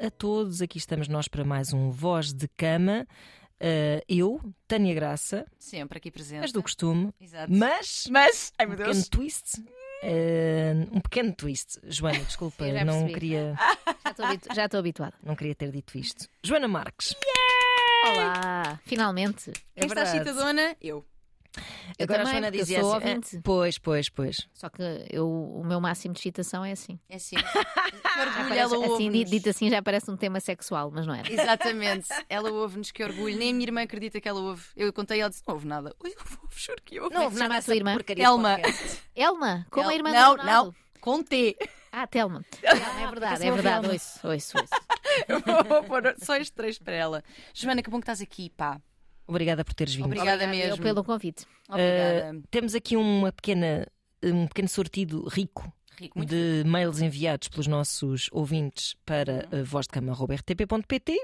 a todos. Aqui estamos nós para mais um Voz de Cama. Uh, eu, Tânia Graça, Sempre aqui presente. mas do costume, Exato. mas Mas, ai um meu pequeno Deus. twist. uh, um pequeno twist. Joana, desculpa, Sim, não percebi. queria, Já estou habituada. não queria ter dito isto. Joana Marques. Olá, finalmente. É Quem está verdade. citadona? Eu. Eu Agora também, a Joana eu dizia sou assim. "Ah, Pois, pois, pois. Só que eu, o meu máximo de excitação é assim. É assim. Orgulho, ela assim ouve-nos. dito, assim já parece um tema sexual, mas não é. Exatamente. Ela ouve-nos, que orgulho. Nem a minha irmã acredita que ela ouve. Eu contei e ela disse: não ouve nada. Ui, eu ouve, juro que ouve. Não chama nada a tua essa irmã? Elma. Elma, como a Ela- irmã Não, não. Com T. Ah, Telma. É verdade, é verdade. Ouço, ouço, ouço. Eu vou pôr só estes três para ela. Joana, que bom que estás aqui, pá. Obrigada por teres vindo. Obrigada Obrigada mesmo. pelo convite. Obrigada. Temos aqui uma pequena, um pequeno sortido rico Rico, de mails enviados pelos nossos ouvintes para uh, vozdecama.rtp.pt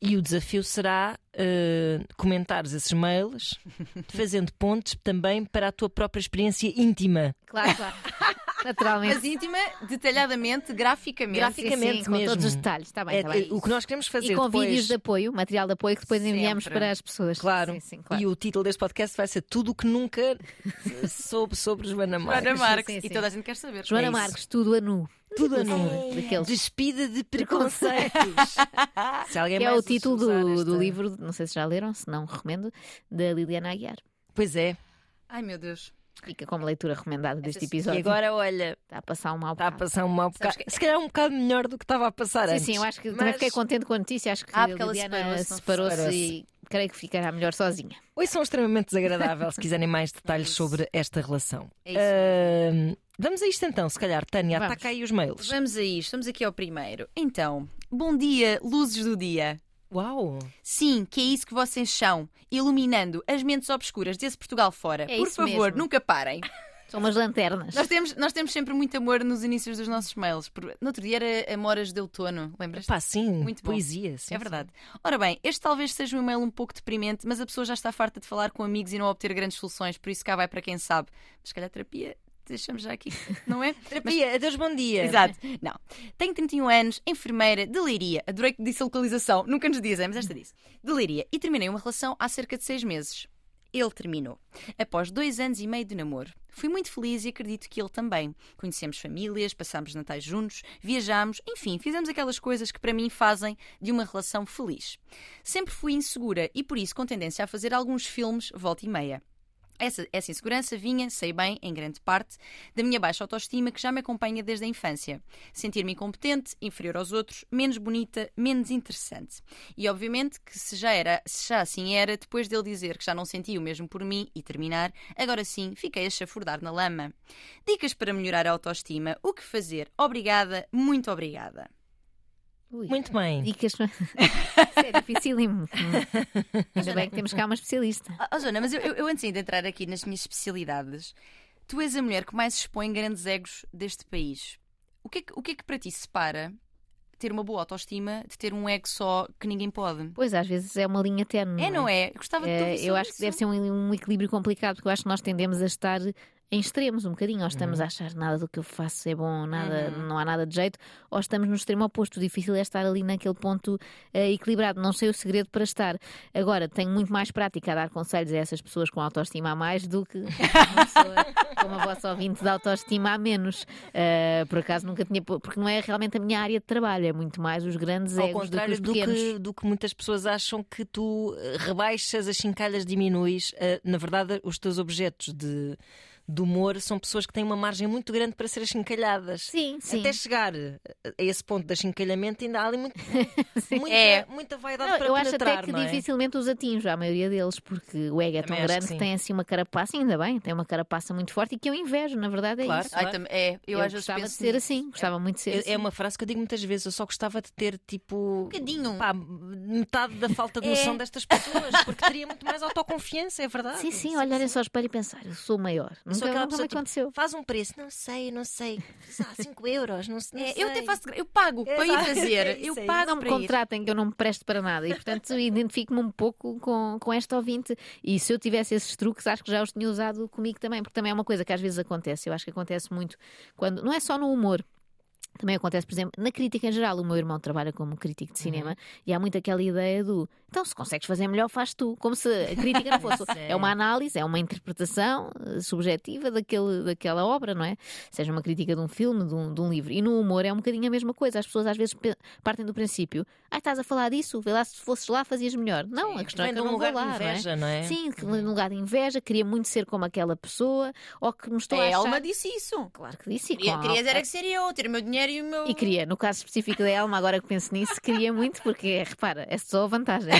e o desafio será uh, comentares esses mails fazendo pontes também para a tua própria experiência íntima. Claro, claro. Naturalmente. Mas íntima, detalhadamente, graficamente. Grafi- graficamente sim, com mesmo. todos os detalhes. Está bem, É, está bem. o que nós queremos fazer E com depois, vídeos de apoio, material de apoio que depois enviamos Sempre. para as pessoas. Claro. Sim, sim, claro. E o título deste podcast vai ser Tudo o que nunca soube sobre Joana Marques. Joana Marques. Sim, sim. E toda a gente quer saber. Joana É. Marques, tudo a nu. Tudo a nu. Daqueles. Despida de preconceitos. Se alguém Que é o título do, esta- do livro, não sei se já leram, se não recomendo, da Liliana Aguiar. Pois é. Ai meu Deus. Fica como leitura recomendada deste Essa- E episódio. agora, olha, Está a passar um mau está a bocado. passar um mau bocado. Se calhar um bocado melhor do que estava a passar Sim, antes. sim, eu acho que Mas também fiquei contente com a notícia. Acho que Ah, a Liliana separou-se, separou-se. e creio que ficará melhor sozinha. Oi, são extremamente desagradável se quiserem mais detalhes sobre esta relação. É isso Ahm, vamos a isto então, se calhar. Tânia, Vamos. ataca aí os mails. Vamos a isto. Vamos aqui ao primeiro. Então, bom dia, luzes do dia. Uau! Sim, que é isso que vocês são, iluminando as mentes obscuras desse Portugal fora. É Por isso favor, mesmo. nunca parem. São umas lanternas. Nós temos, nós temos sempre muito amor nos inícios dos nossos mails. Por- No outro dia era Amoras de Outono, lembras? Pá, sim, Muito bom. poesia. Sim, É verdade. Ora bem, este talvez seja um e-mail um pouco deprimente, mas a pessoa já está farta de falar com amigos e não obter grandes soluções, por isso cá vai para quem sabe. Mas se calhar terapia, deixamos já aqui, não é? Terapia, adeus, bom dia. Exato. Não. Tenho 31 anos, enfermeira de Leiria. Adorei que disse a localização. Nunca nos dizem, mas esta disse. De Leiria. E terminei uma relação há cerca de seis meses. Ele terminou. Após dois anos e meio de namoro. Fui muito feliz e acredito que ele também. Conhecemos famílias, passámos natais juntos, viajámos, enfim, fizemos aquelas coisas que para mim fazem de uma relação feliz. Sempre fui insegura e por isso com tendência a fazer alguns filmes volta e meia. Essa, essa insegurança vinha, sei bem, em grande parte, da minha baixa autoestima que já me acompanha desde a infância. Sentir-me incompetente, inferior aos outros, menos bonita, menos interessante. E obviamente que se já, era, se já assim era, depois dele dizer que já não sentia o mesmo por mim e terminar, agora sim fiquei a chafurdar na lama. Dicas para melhorar a autoestima, o que fazer? Obrigada, muito obrigada. Ui, Muito bem. Dicas. Isso é dificílimo. Hum. Ainda bem que temos cá uma especialista. Ah, oh, Joana, mas eu, eu, antes de entrar aqui nas minhas especialidades, tu és a mulher que mais expõe grandes egos deste país. O que, é que, o que é que para ti separa ter uma boa autoestima de ter um ego só que ninguém pode? Pois, às vezes é uma linha terna. É, não é? Eu gostava de ouvir eu acho que isso. deve ser um, um equilíbrio complicado, porque eu acho que nós tendemos a estar em extremos um bocadinho. Ou Uhum. estamos a achar nada do que eu faço é bom, nada, Uhum. não há nada de jeito, ou estamos no extremo oposto. O difícil é estar ali naquele ponto eh, equilibrado. Não sei o segredo para estar. Agora, tenho muito mais prática a dar conselhos a essas pessoas com autoestima a mais do que uma pessoa como a vossa ouvinte de autoestima a menos. Eh, por acaso nunca tinha. Porque não é realmente a minha área de trabalho, é muito mais os grandes Ao egos do que os do que, do que muitas pessoas acham que tu eh, rebaixas as chincalhas, diminuis. Eh, Na verdade, os teus objetos de, de humor são pessoas que têm uma margem muito grande para ser achincalhadas. Sim, sim. Até chegar a esse ponto de achincalhamento, ainda há ali muito, muita, É. muita vaidade Não, para eu acho penetrar, até que não é? dificilmente os atinjo, a maioria deles, porque o ego é tão Também acho grande que que, sim. tem assim uma carapaça, ainda bem, tem uma carapaça muito forte e que eu invejo, na verdade é Claro. isso. Ai, tam- é, eu, Eu, às vezes gostava de ser assim, gostava muito de ser É- assim. É uma frase que eu digo muitas vezes. Eu só gostava de ter tipo. Um bocadinho. pá, metade da falta de É. noção destas pessoas, porque teria muito mais autoconfiança, é verdade. Sim, sim, olharem só ao espelho e pensar, eu sou o maior. Eu aquela nunca pessoa, me tipo. Faz um preço, não sei, não sei. Ah, 5 euros, não, sei- não É, sei. eu até faço, eu pago para ir Exato. fazer. É eu é pago Não me para ir. contratem que eu não me presto para nada e, portanto, identifico-me um pouco com, com esta ouvinte. E se eu tivesse esses truques, acho que já os tinha usado comigo também, porque também é uma coisa que às vezes acontece. Eu acho que acontece muito quando. Não é só no humor. Também acontece, por exemplo, na crítica em geral. O meu irmão trabalha como crítico de cinema e há muito aquela ideia do então, se consegues fazer melhor, faz tu. Como se a crítica não fosse. é uma análise, é uma interpretação eh, subjetiva daquele, daquela obra, não é? Seja uma crítica de um filme, de um, de um livro. E no humor é um bocadinho a mesma coisa. As pessoas às vezes partem do princípio: ah, estás a falar disso, vê lá se fosses lá fazias melhor. Não, a questão é que de eu um não vou lugar lá. de não é? inveja, não é? Sim, num lugar de inveja, queria muito ser como aquela pessoa, ou que me estou A a achar... Elma disse isso. Claro que disse. e Queria, querias era que ser eu, ter o meu dinheiro e o meu. E queria, no caso específico da Elma, agora que penso nisso, queria muito, porque repara, é só a vantagem.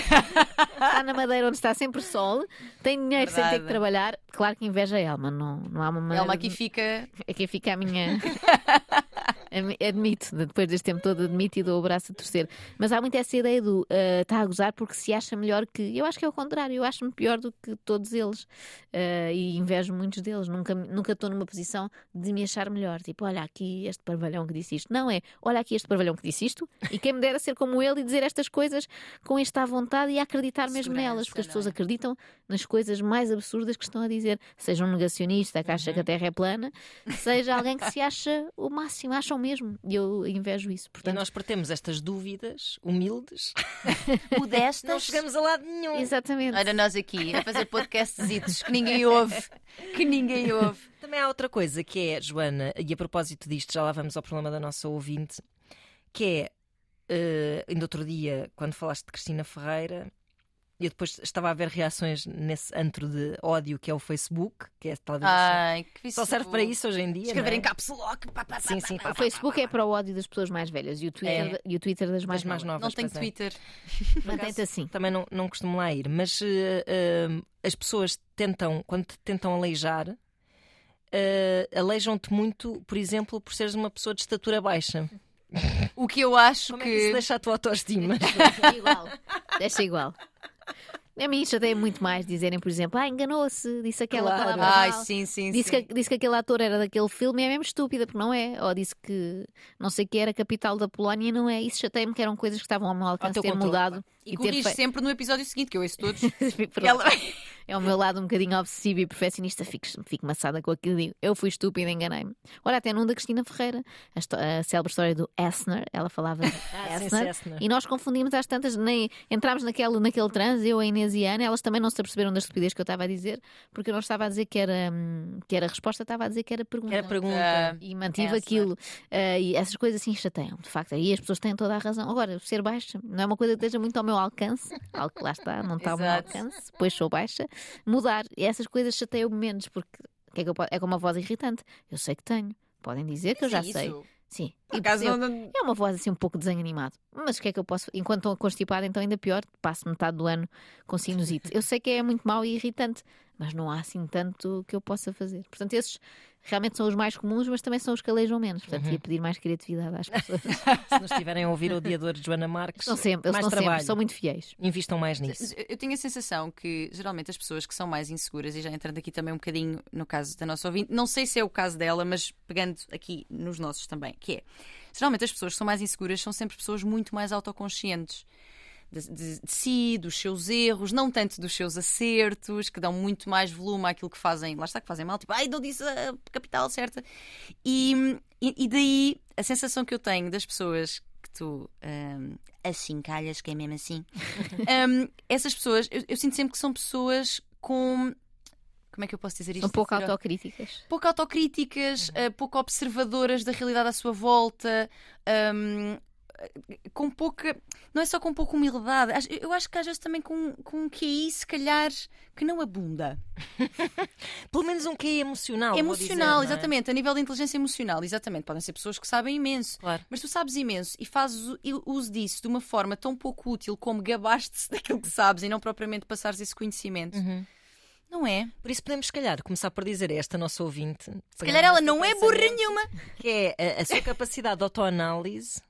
Está na Madeira onde está sempre sol, tem dinheiro sem ter que Verdade. trabalhar. Claro que inveja a Elma, não, não há uma maneira. Elma aqui fica. Aqui fica a minha. Admi- Admito, depois deste tempo todo, admito e dou o braço a torcer. Mas há muito essa ideia do ah, está a gozar porque se acha melhor que. Eu acho que é o contrário, eu acho-me pior do que todos eles Ah, e invejo muitos deles. Nunca nunca estou numa posição de me achar melhor. Tipo, olha aqui este parvalhão que disse isto. Não é, olha aqui este parvalhão que disse isto e quem me dera ser como ele e dizer estas coisas com esta vontade e acreditar mesmo Segurança, nelas, porque as pessoas é? acreditam nas coisas mais absurdas que estão a dizer. Seja um negacionista que acha que a Terra é plana, seja alguém que se acha o máximo, acham mesmo. E eu invejo isso. E Portanto, nós partemos estas dúvidas humildes, Modestas. não chegamos a lado nenhum. exatamente. Olha, nós aqui a fazer podcasts que ninguém ouve. Que ninguém ouve. Também há outra coisa que é, Joana, e a propósito disto, já lá vamos ao problema da nossa ouvinte, que é, eh, ainda outro dia, quando falaste de Cristina Ferreira, eu depois estava a ver reações nesse antro de ódio que é o Facebook, que é talvez Ai, que só serve para isso hoje em dia. Escrever não em é? caps lock. pá, pá, Sim, sim, pá, pá, O Facebook é para o ódio das pessoas mais velhas e o Twitter, É. e o Twitter das mais, das mais novas. novas. Não tenho é. Twitter. Mantém-te assim. Também não, não costumo lá ir, mas eh, eh, as pessoas tentam, quando te tentam aleijar, eh, aleijam-te muito, por exemplo, por seres uma pessoa de estatura baixa. O que eu acho Como é que isso que. deixa a tua autoestima? Deixa igual. Deixa igual. A mim chateia muito mais dizerem, por exemplo, ah, enganou-se, disse aquela Claro. palavra Ai, mal. sim, sim, Disse sim. que, disse que aquele ator era daquele filme e é mesmo estúpida, porque não é. Ou disse que não sei o que era a capital da Polónia e não é. Isso chateia-me que eram coisas que estavam ao meu alcance ter controle, mudado E ter corrige sempre no episódio seguinte, que eu ouço todos. Ela- É o meu lado um bocadinho obsessivo e perfeccionista. Fico, fico maçada com aquilo. e digo, Eu fui estúpida, enganei-me. Olha, até num da Cristina Ferreira, a, a célebre história do Essner. Ela falava Ah, Essner. E nós confundimos às tantas, nem entrámos naquele, naquele transe, eu, a Inês e a Ana, elas também não se aperceberam da estupidez que eu estava a dizer, porque eu não estava a dizer que era, que era resposta, estava a dizer que era pergunta. Era pergunta. E mantive Essner. aquilo. Ah, e essas coisas assim chateiam, de facto. Aí as pessoas têm toda a razão. Agora, ser baixa não é uma coisa que esteja muito ao meu alcance. Algo que lá está, não está ao meu alcance. Depois sou baixa. Mudar. E essas coisas chateiam menos, porque que é, que eu é como uma voz irritante. Eu sei que tenho. Podem dizer que eu já Sim, sei. isso. Sim. Por E percebo. não- É uma voz assim um pouco desanimado. Mas o que é que eu posso. Enquanto estou constipada, então ainda pior. Passo metade do ano com sinusite. Eu sei que é muito mau e irritante, mas não há assim tanto que eu possa fazer. Portanto, esses realmente são os mais comuns, mas também são os que aleijam menos. Portanto, Uhum. ia pedir mais criatividade às pessoas. Se nos estiverem a ouvir o odiador de Joana Marques, São sempre, eles mais são trabalho. sempre, são muito fiéis. Invistam mais nisso. Eu tenho a sensação que geralmente as pessoas que são mais inseguras, e já entrando aqui também um bocadinho no caso da nossa ouvinte, não sei se é o caso dela, mas pegando aqui nos nossos também, que é geralmente as pessoas que são mais inseguras são sempre pessoas muito mais autoconscientes. De, de- de si, dos seus erros, não tanto dos seus acertos, que dão muito mais volume àquilo que fazem, lá está, que fazem mal, tipo, ai, não disse a capital certa. E, e, daí a sensação que eu tenho das pessoas que tu hum, assim calhas, que é mesmo assim, hum, essas pessoas, eu, eu sinto sempre que são pessoas com. Como é que eu posso dizer isto? São pouco autocríticas. pouco autocríticas, eh, pouco observadoras da realidade à sua volta, hum, com pouca. Não é só com pouca humildade, eu acho que às vezes também com, com um QI, se calhar, que não abunda. Pelo menos um QI emocional. dizer, emocional, não é? exatamente, a nível de inteligência emocional, exatamente. Podem ser pessoas que sabem imenso. Claro. Mas tu sabes imenso e fazes uso disso de uma forma tão pouco útil como gabaste-se daquilo que sabes e não propriamente passares esse conhecimento. Uhum. Não é? Por isso podemos, se calhar, começar por dizer a esta nossa ouvinte. Se calhar ela não é burra nenhuma. Que é a, a sua capacidade de autoanálise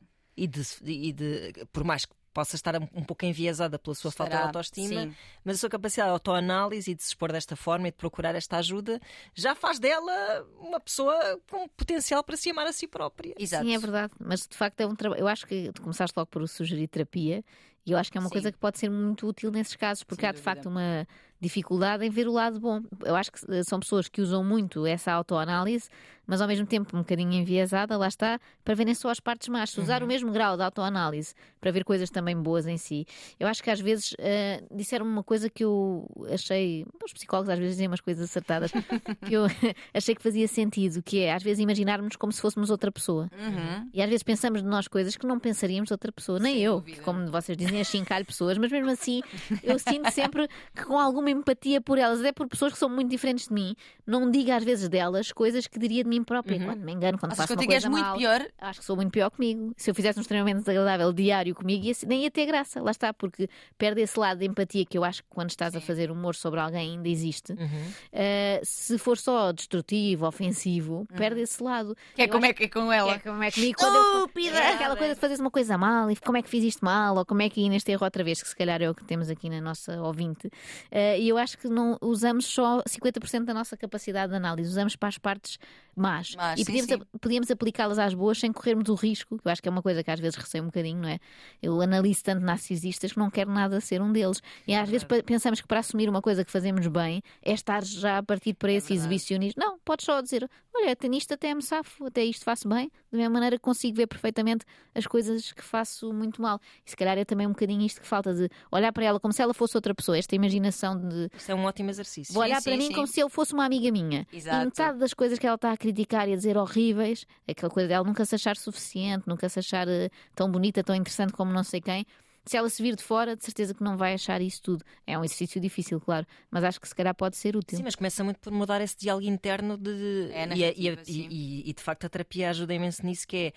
e de, e de. Por mais que possa estar um, um pouco enviesada pela sua falta de Estará, autoestima, sim. mas a sua capacidade de autoanálise e de se expor desta forma e de procurar esta ajuda já faz dela uma pessoa com potencial para se amar a si própria. Exato. Sim, é verdade. Mas de facto é um trabalho. Eu acho que tu começaste logo por sugerir terapia E eu acho que é uma Sim. coisa que pode ser muito útil nesses casos, porque Sem há de dúvida. facto uma dificuldade em ver o lado bom. Eu acho que eh, são pessoas que usam muito essa autoanálise, mas ao mesmo tempo um bocadinho enviesada, lá está, para verem só as partes más. Se usar o mesmo grau de autoanálise para ver coisas também boas em si. Eu acho que às vezes eh, disseram-me uma coisa que eu achei. Os psicólogos às vezes dizem umas coisas acertadas que eu achei que fazia sentido, que é às vezes imaginarmos como se fôssemos outra pessoa. Uhum. E às vezes pensamos de nós coisas que não pensaríamos de outra pessoa, nem Sem eu, dúvida. que, como vocês dizem, achincalho pessoas, mas mesmo assim eu sinto sempre que com alguma empatia por elas, até por pessoas que são muito diferentes de mim, não digo às vezes delas coisas que diria de mim própria. Quando me engano, quando Achas faço que uma coisa muito mal, pior? Acho que sou muito pior comigo. Se eu fizesse um extremamente desagradável diário comigo, ia, nem ia ter graça. Lá está, porque perde esse lado de empatia que eu acho que quando estás a fazer humor sobre alguém ainda existe. Uhum. Uh, se for só destrutivo, ofensivo, perde esse lado. Que é Eu como acho é que é com que ela? é como é comigo quando eu- Estúpida! é aquela coisa de fazeres uma coisa mal e como é que fiz isto mal, ou como é que ia neste erro outra vez, que se calhar é o que temos aqui na nossa ouvinte. Eh, E eu acho que não usamos só 50% da nossa capacidade de análise, usamos para as partes más. Más, e podíamos, sim. podíamos aplicá-las às boas sem corrermos o risco, que eu acho que é uma coisa que às vezes receio um bocadinho, não é? Eu analiso tanto narcisistas que não quero nada ser um deles. E às vezes pa- pensamos que para assumir uma coisa que fazemos bem é estar já a partir para esse verdade. exibicionismo. Não, podes só dizer, olha, até nisto até me safo, até isto faço bem, da mesma maneira que consigo ver perfeitamente as coisas que faço muito mal. E se calhar é também um bocadinho isto que falta de olhar para ela como se ela fosse outra pessoa, esta imaginação de Isto é um ótimo exercício. vou olhar sim, para mim como se ele fosse uma amiga minha. Exato. E metade das coisas que ela está a criticar e a dizer horríveis, aquela coisa dela nunca se achar suficiente, nunca se achar eh, tão bonita, tão interessante como não sei quem. Se ela se vir de fora, de certeza que não vai achar isso tudo. É um exercício difícil, claro, mas acho que se calhar pode ser útil. Sim, mas começa muito por mudar esse diálogo interno de. É, e, a- e, e- e, de facto a terapia ajuda imenso nisso, que é.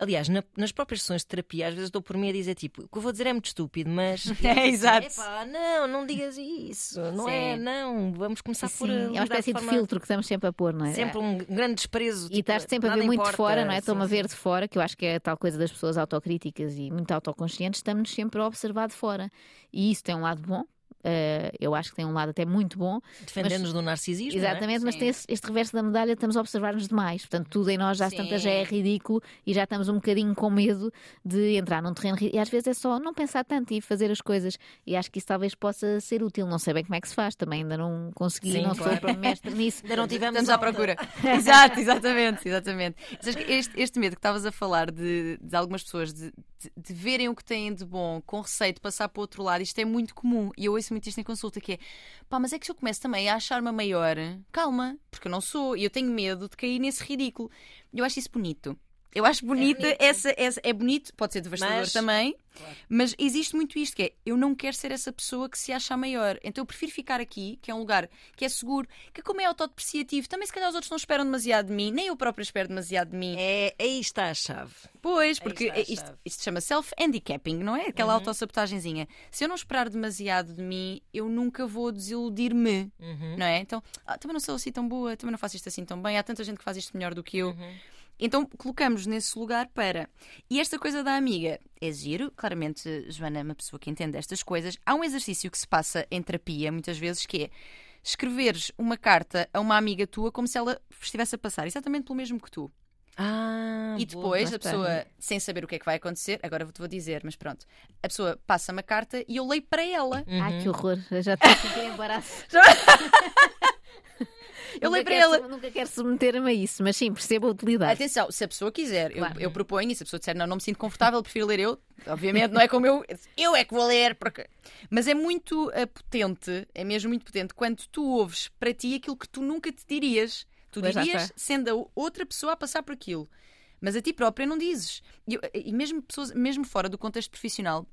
Aliás, na- nas próprias sessões de terapia, às vezes dou por mim a dizer tipo, o que eu vou dizer é muito estúpido, mas. É, exato. Epá, não, não digas isso. Não Sim. é, não. Vamos começar Sim, por. é uma espécie de filtro que estamos sempre a pôr, não é? Sempre um grande desprezo. E estás tipo, sempre a ver muito de importa. fora, não é? Estou-me a ver de fora, que eu acho que é a tal coisa das pessoas autocríticas e muito autoconscientes, estamos sempre a observar de fora. E isso tem um lado bom, eh, eu acho que tem um lado até muito bom. Defendendo-nos do narcisismo. é? Exatamente, mas Sim. tem esse- este reverso da medalha, estamos a observar-nos demais. Portanto, tudo em nós já tantas já é ridículo e já estamos um bocadinho com medo de entrar num terreno E às vezes é só não pensar tanto e fazer as coisas. E acho que isso talvez possa ser útil. Não sei bem como é que se faz, também ainda não consegui, Sim, não claro. sou para mestre nisso. Ainda não tivemos Estamos à procura. Exato, exatamente, exatamente. Este, este medo que estavas a falar de, de algumas pessoas de, de- de verem o que têm de bom com receio de passar para o outro lado, isto é muito comum. E eu ouço muito isto em consulta, que é pá, mas é que se eu começo também a achar-me maior, calma, porque eu não sou, e eu tenho medo de cair nesse ridículo. Eu acho isso bonito. Eu acho bonita bonito. essa, essa. É bonito, pode ser devastador Mas- também, Claro. mas existe muito isto que é eu não quero ser essa pessoa que se acha maior. Então eu prefiro ficar aqui, que é um lugar que é seguro, que como é autodepreciativo, também se calhar os outros não esperam demasiado de mim, nem eu próprio espero demasiado de mim. É, aí está a chave. Pois, porque isto, isto se chama self-handicapping, não é? Aquela autossabotagenzinha. Se eu não esperar demasiado de mim, eu nunca vou desiludir-me, Uhum. não é? Então, ah, também não sou assim tão boa, também não faço isto assim tão bem, há tanta gente que faz isto melhor do que eu. Uhum. Então colocamos nesse lugar para. E esta coisa da amiga é giro, claramente, Joana é uma pessoa que entende estas coisas. Há um exercício que se passa em terapia, muitas vezes, que é escreveres uma carta a uma amiga tua como se ela estivesse a passar exatamente pelo mesmo que tu. Ah, E boa, depois lá a pessoa, sem saber o que é que vai acontecer, agora vou-te vou dizer, mas pronto, a pessoa passa-me a carta e eu leio para ela. Ai, que horror, eu já estou a sentir embaraço. Eu Nunca leio para quero ela. Nunca quero submeter-me a isso, mas sim, percebo a utilidade. Atenção, se a pessoa quiser, eu- Claro. eu, proponho, e se a pessoa disser não, não me sinto confortável, prefiro ler eu, obviamente não é como eu, eu é que vou ler, porque... mas é muito eh, potente, é mesmo muito potente, quando tu ouves para ti aquilo que tu nunca te dirias. Tu Pois, lá dirias está. sendo a outra pessoa a passar por aquilo, mas a ti própria não dizes. E, eu- e mesmo pessoas, mesmo fora do contexto profissional,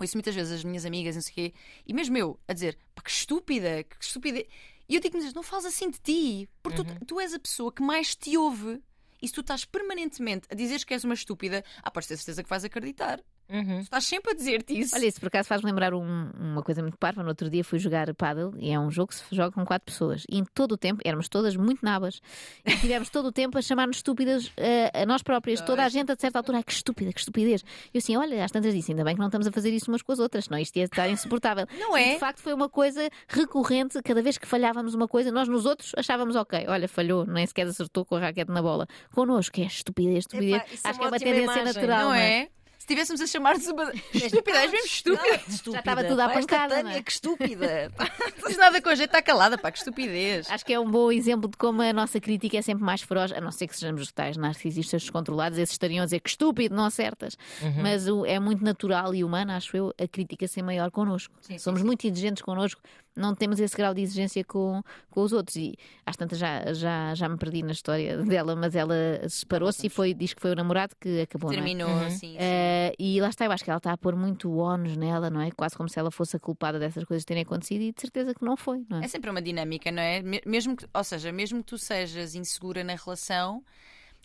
ouço muitas vezes as minhas amigas, não sei o quê, e mesmo eu a dizer, pá, que estúpida, que estúpida. E eu digo-me, não fales assim de ti, porque tu, tu és a pessoa que mais te ouve. E se tu estás permanentemente a dizeres que és uma estúpida, ah, podes ter certeza que vais acreditar. Uhum. Estás sempre a dizer-te isso. Olha, isso por acaso faz-me lembrar um- uma coisa muito parva. No outro dia fui jogar paddle e é um jogo que se joga com quatro pessoas. E em todo o tempo, éramos todas muito nabas. E tivemos todo o tempo a chamar-nos estúpidas eh, a nós próprias. Toda a gente, a certa altura, ai que estúpida, que estupidez. E eu assim, olha, às tantas disse, ainda bem que não estamos a fazer isso umas com as outras, senão isto ia estar insuportável. Não E, é? de facto, foi uma coisa recorrente. Cada vez que falhávamos uma coisa, nós nos outros achávamos ok. Olha, falhou, nem sequer acertou com a raquete na bola. Connosco, é estupidez, estupidez. Epá, é Acho que é uma tendência imagem, natural. não não é? Se tivéssemos a chamar-nos uma. Estúpida, és mesmo estúpida. Estúpida. Já estava tudo esta pancada, Tânia, não é? que estúpida. Não tens nada com a gente, está calada, pá, que estupidez. Acho que é um bom exemplo de como a nossa crítica é sempre mais feroz, a não ser que sejamos os tais narcisistas descontrolados, esses estariam a dizer que estúpido, não acertas. Uhum. Mas o- é muito natural e humano, acho eu, a crítica ser maior connosco. Sim, sim, Somos muito exigentes connosco, não temos esse grau de exigência com, com os outros. E às tantas já, já, já me perdi na história dela, mas ela separou-se e foi, diz que foi o namorado que acabou. não é? Terminou, Uhum. sim. sim. Eh, e lá está, eu acho que ela está a pôr muito ónus nela, não é? Quase como se ela fosse a culpada dessas coisas terem acontecido e de certeza que não foi, não é? É sempre uma dinâmica, não é? Me- Mesmo que, ou seja, mesmo que tu sejas insegura na relação,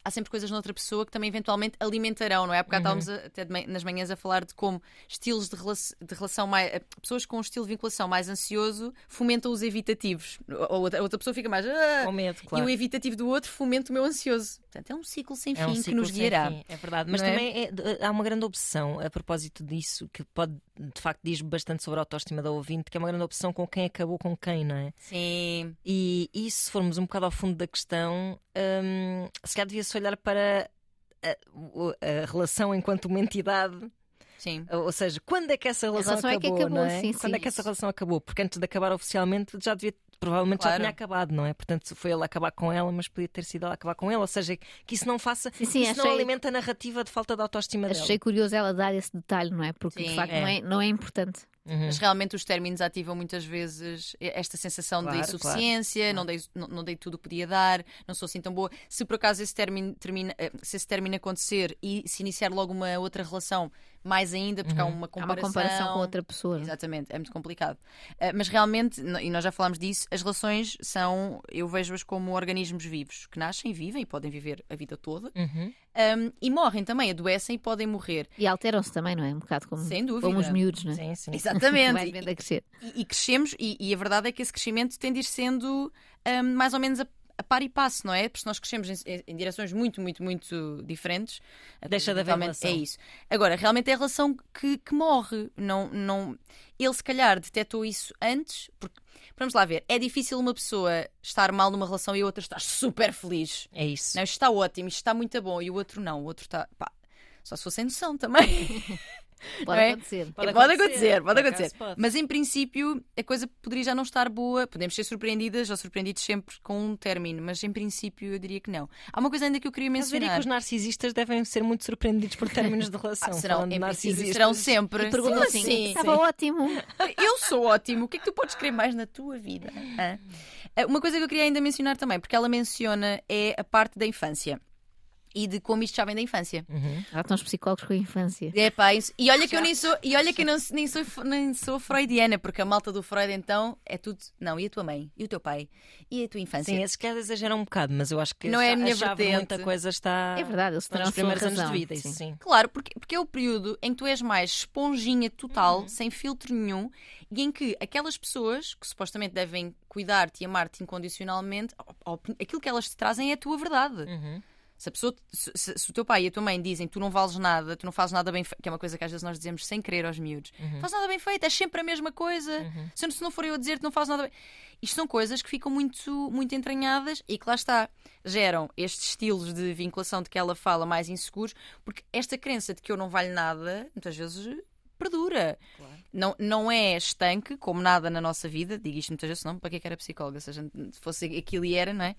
há sempre coisas noutra pessoa que também eventualmente alimentarão, não é? Há bocado estávamos até de nas manhãs a falar de como estilos de, rela- de relação mais. eh, Pessoas com um estilo de vinculação mais ansioso fomentam os evitativos. Ou outra, a outra pessoa fica mais. "Ah", Com medo, E claro. o evitativo do outro fomenta o meu ansioso. Portanto, é um ciclo sem É um fim que ciclo nos sem guiará. fim, É verdade, mas Não é? também é- há uma grande obsessão a propósito disso, que pode, de facto, diz bastante sobre a autoestima da ouvinte, que é uma grande obsessão com quem acabou com quem, não é? Sim. E, e se formos um bocado ao fundo da questão, hum, se calhar olhar para a, a relação enquanto uma entidade. Sim. Ou seja, quando é que essa relação, relação é acabou, acabou, não é? sim, quando sim. é que essa relação acabou? Porque antes de acabar oficialmente já devia, provavelmente já Claro. tinha acabado, não é? Portanto, foi ele acabar com ela, mas podia ter sido ela acabar com ele. Ou seja, que isso não faça, Sim, sim, isso não achei- alimenta a narrativa de falta de autoestima dela. Achei curioso ela dar esse detalhe, não é? Porque de facto é. Não, é, não é importante. Uhum. Mas realmente os términos ativam muitas vezes esta sensação Claro, de insuficiência, Não, dei, não, não dei tudo o que podia dar, não sou assim tão boa. Se por acaso esse término termina, eh, se esse término acontecer e se iniciar logo uma outra relação, mais ainda, porque há uma Há uma comparação. comparação com outra pessoa. Exatamente, é muito complicado. Eh, mas realmente, e nós já falámos disso, as relações são, eu vejo-as como organismos vivos, que nascem, vivem e podem viver a vida toda, Uhum. um, e morrem também, adoecem e podem morrer. E alteram-se também, não é? Um bocado como, Sem dúvida. como os miúdos, não é? Sim, sim. Exatamente. Crescer. E, e crescemos, e, e a verdade é que esse crescimento tem de ir sendo hum, mais ou menos a, a par e passo, não é? Porque se nós crescemos em, em direções muito, muito, muito diferentes, Deixa de haver realmente relação. É isso. Agora, realmente é a relação que, que morre. Não, não... Ele, se calhar, detectou isso antes, porque, vamos lá ver, é difícil uma pessoa estar mal numa relação e a outra estar super feliz. É isso. Não, isto está ótimo, isto está muito bom, e o outro não, o outro está. Pá, só se fosse sem noção também. Pode é? acontecer. Pode Pode, acontecer, acontecer, pode por acontecer. pode. Mas em princípio a coisa poderia já não estar boa. Podemos ser surpreendidas ou surpreendidos sempre com um término, mas em princípio eu diria que não. Há uma coisa ainda que eu queria Mas veria que mencionar. os narcisistas devem ser muito surpreendidos por términos de relação. Ah, serão, em narcisistas. serão sempre. E perguntam Sim, assim: sim, estava sim. ótimo. Eu sou ótimo. O que é que tu podes querer mais na tua vida? Ah, Uma coisa que eu queria ainda mencionar também, porque ela menciona é a parte da infância. E de como isto já vem da infância. Uhum. Já estão os psicólogos com a infância. É pá, isso- e olha que eu nem sou, e olha que eu não, nem, sou, nem sou freudiana, porque a malta do Freud então é tudo. Não, e a tua mãe? E o teu pai? E a tua infância? Sim, esses que exageram um bocado, mas eu acho que Não é a minha vertente. muita coisa está É verdade, eles está terão nos a primeiros anos de vida. Isso sim. sim. Claro, porque, porque é o período em que tu és mais esponjinha total, Uhum. sem filtro nenhum, e em que aquelas pessoas que supostamente devem cuidar-te e amar-te incondicionalmente, a- a- aquilo que elas te trazem é a tua verdade. Uhum. Se, a pessoa, se, se- o teu pai e a tua mãe dizem tu não vales nada, tu não fazes nada bem feito, que é uma coisa que às vezes nós dizemos sem querer aos miúdos, Uhum. faz nada bem feito, é sempre a mesma coisa. Se, eu- se não for eu a dizer-te, não faz nada bem. Isto são coisas que ficam muito, muito entranhadas e que lá está, geram estes estilos de vinculação de que ela fala mais inseguros, porque esta crença de que eu não valho nada, muitas vezes perdura. Não, não é estanque, como nada na nossa vida, digo isto muitas vezes, não, para é que era psicóloga? Se a gente fosse aquilo e era, não é?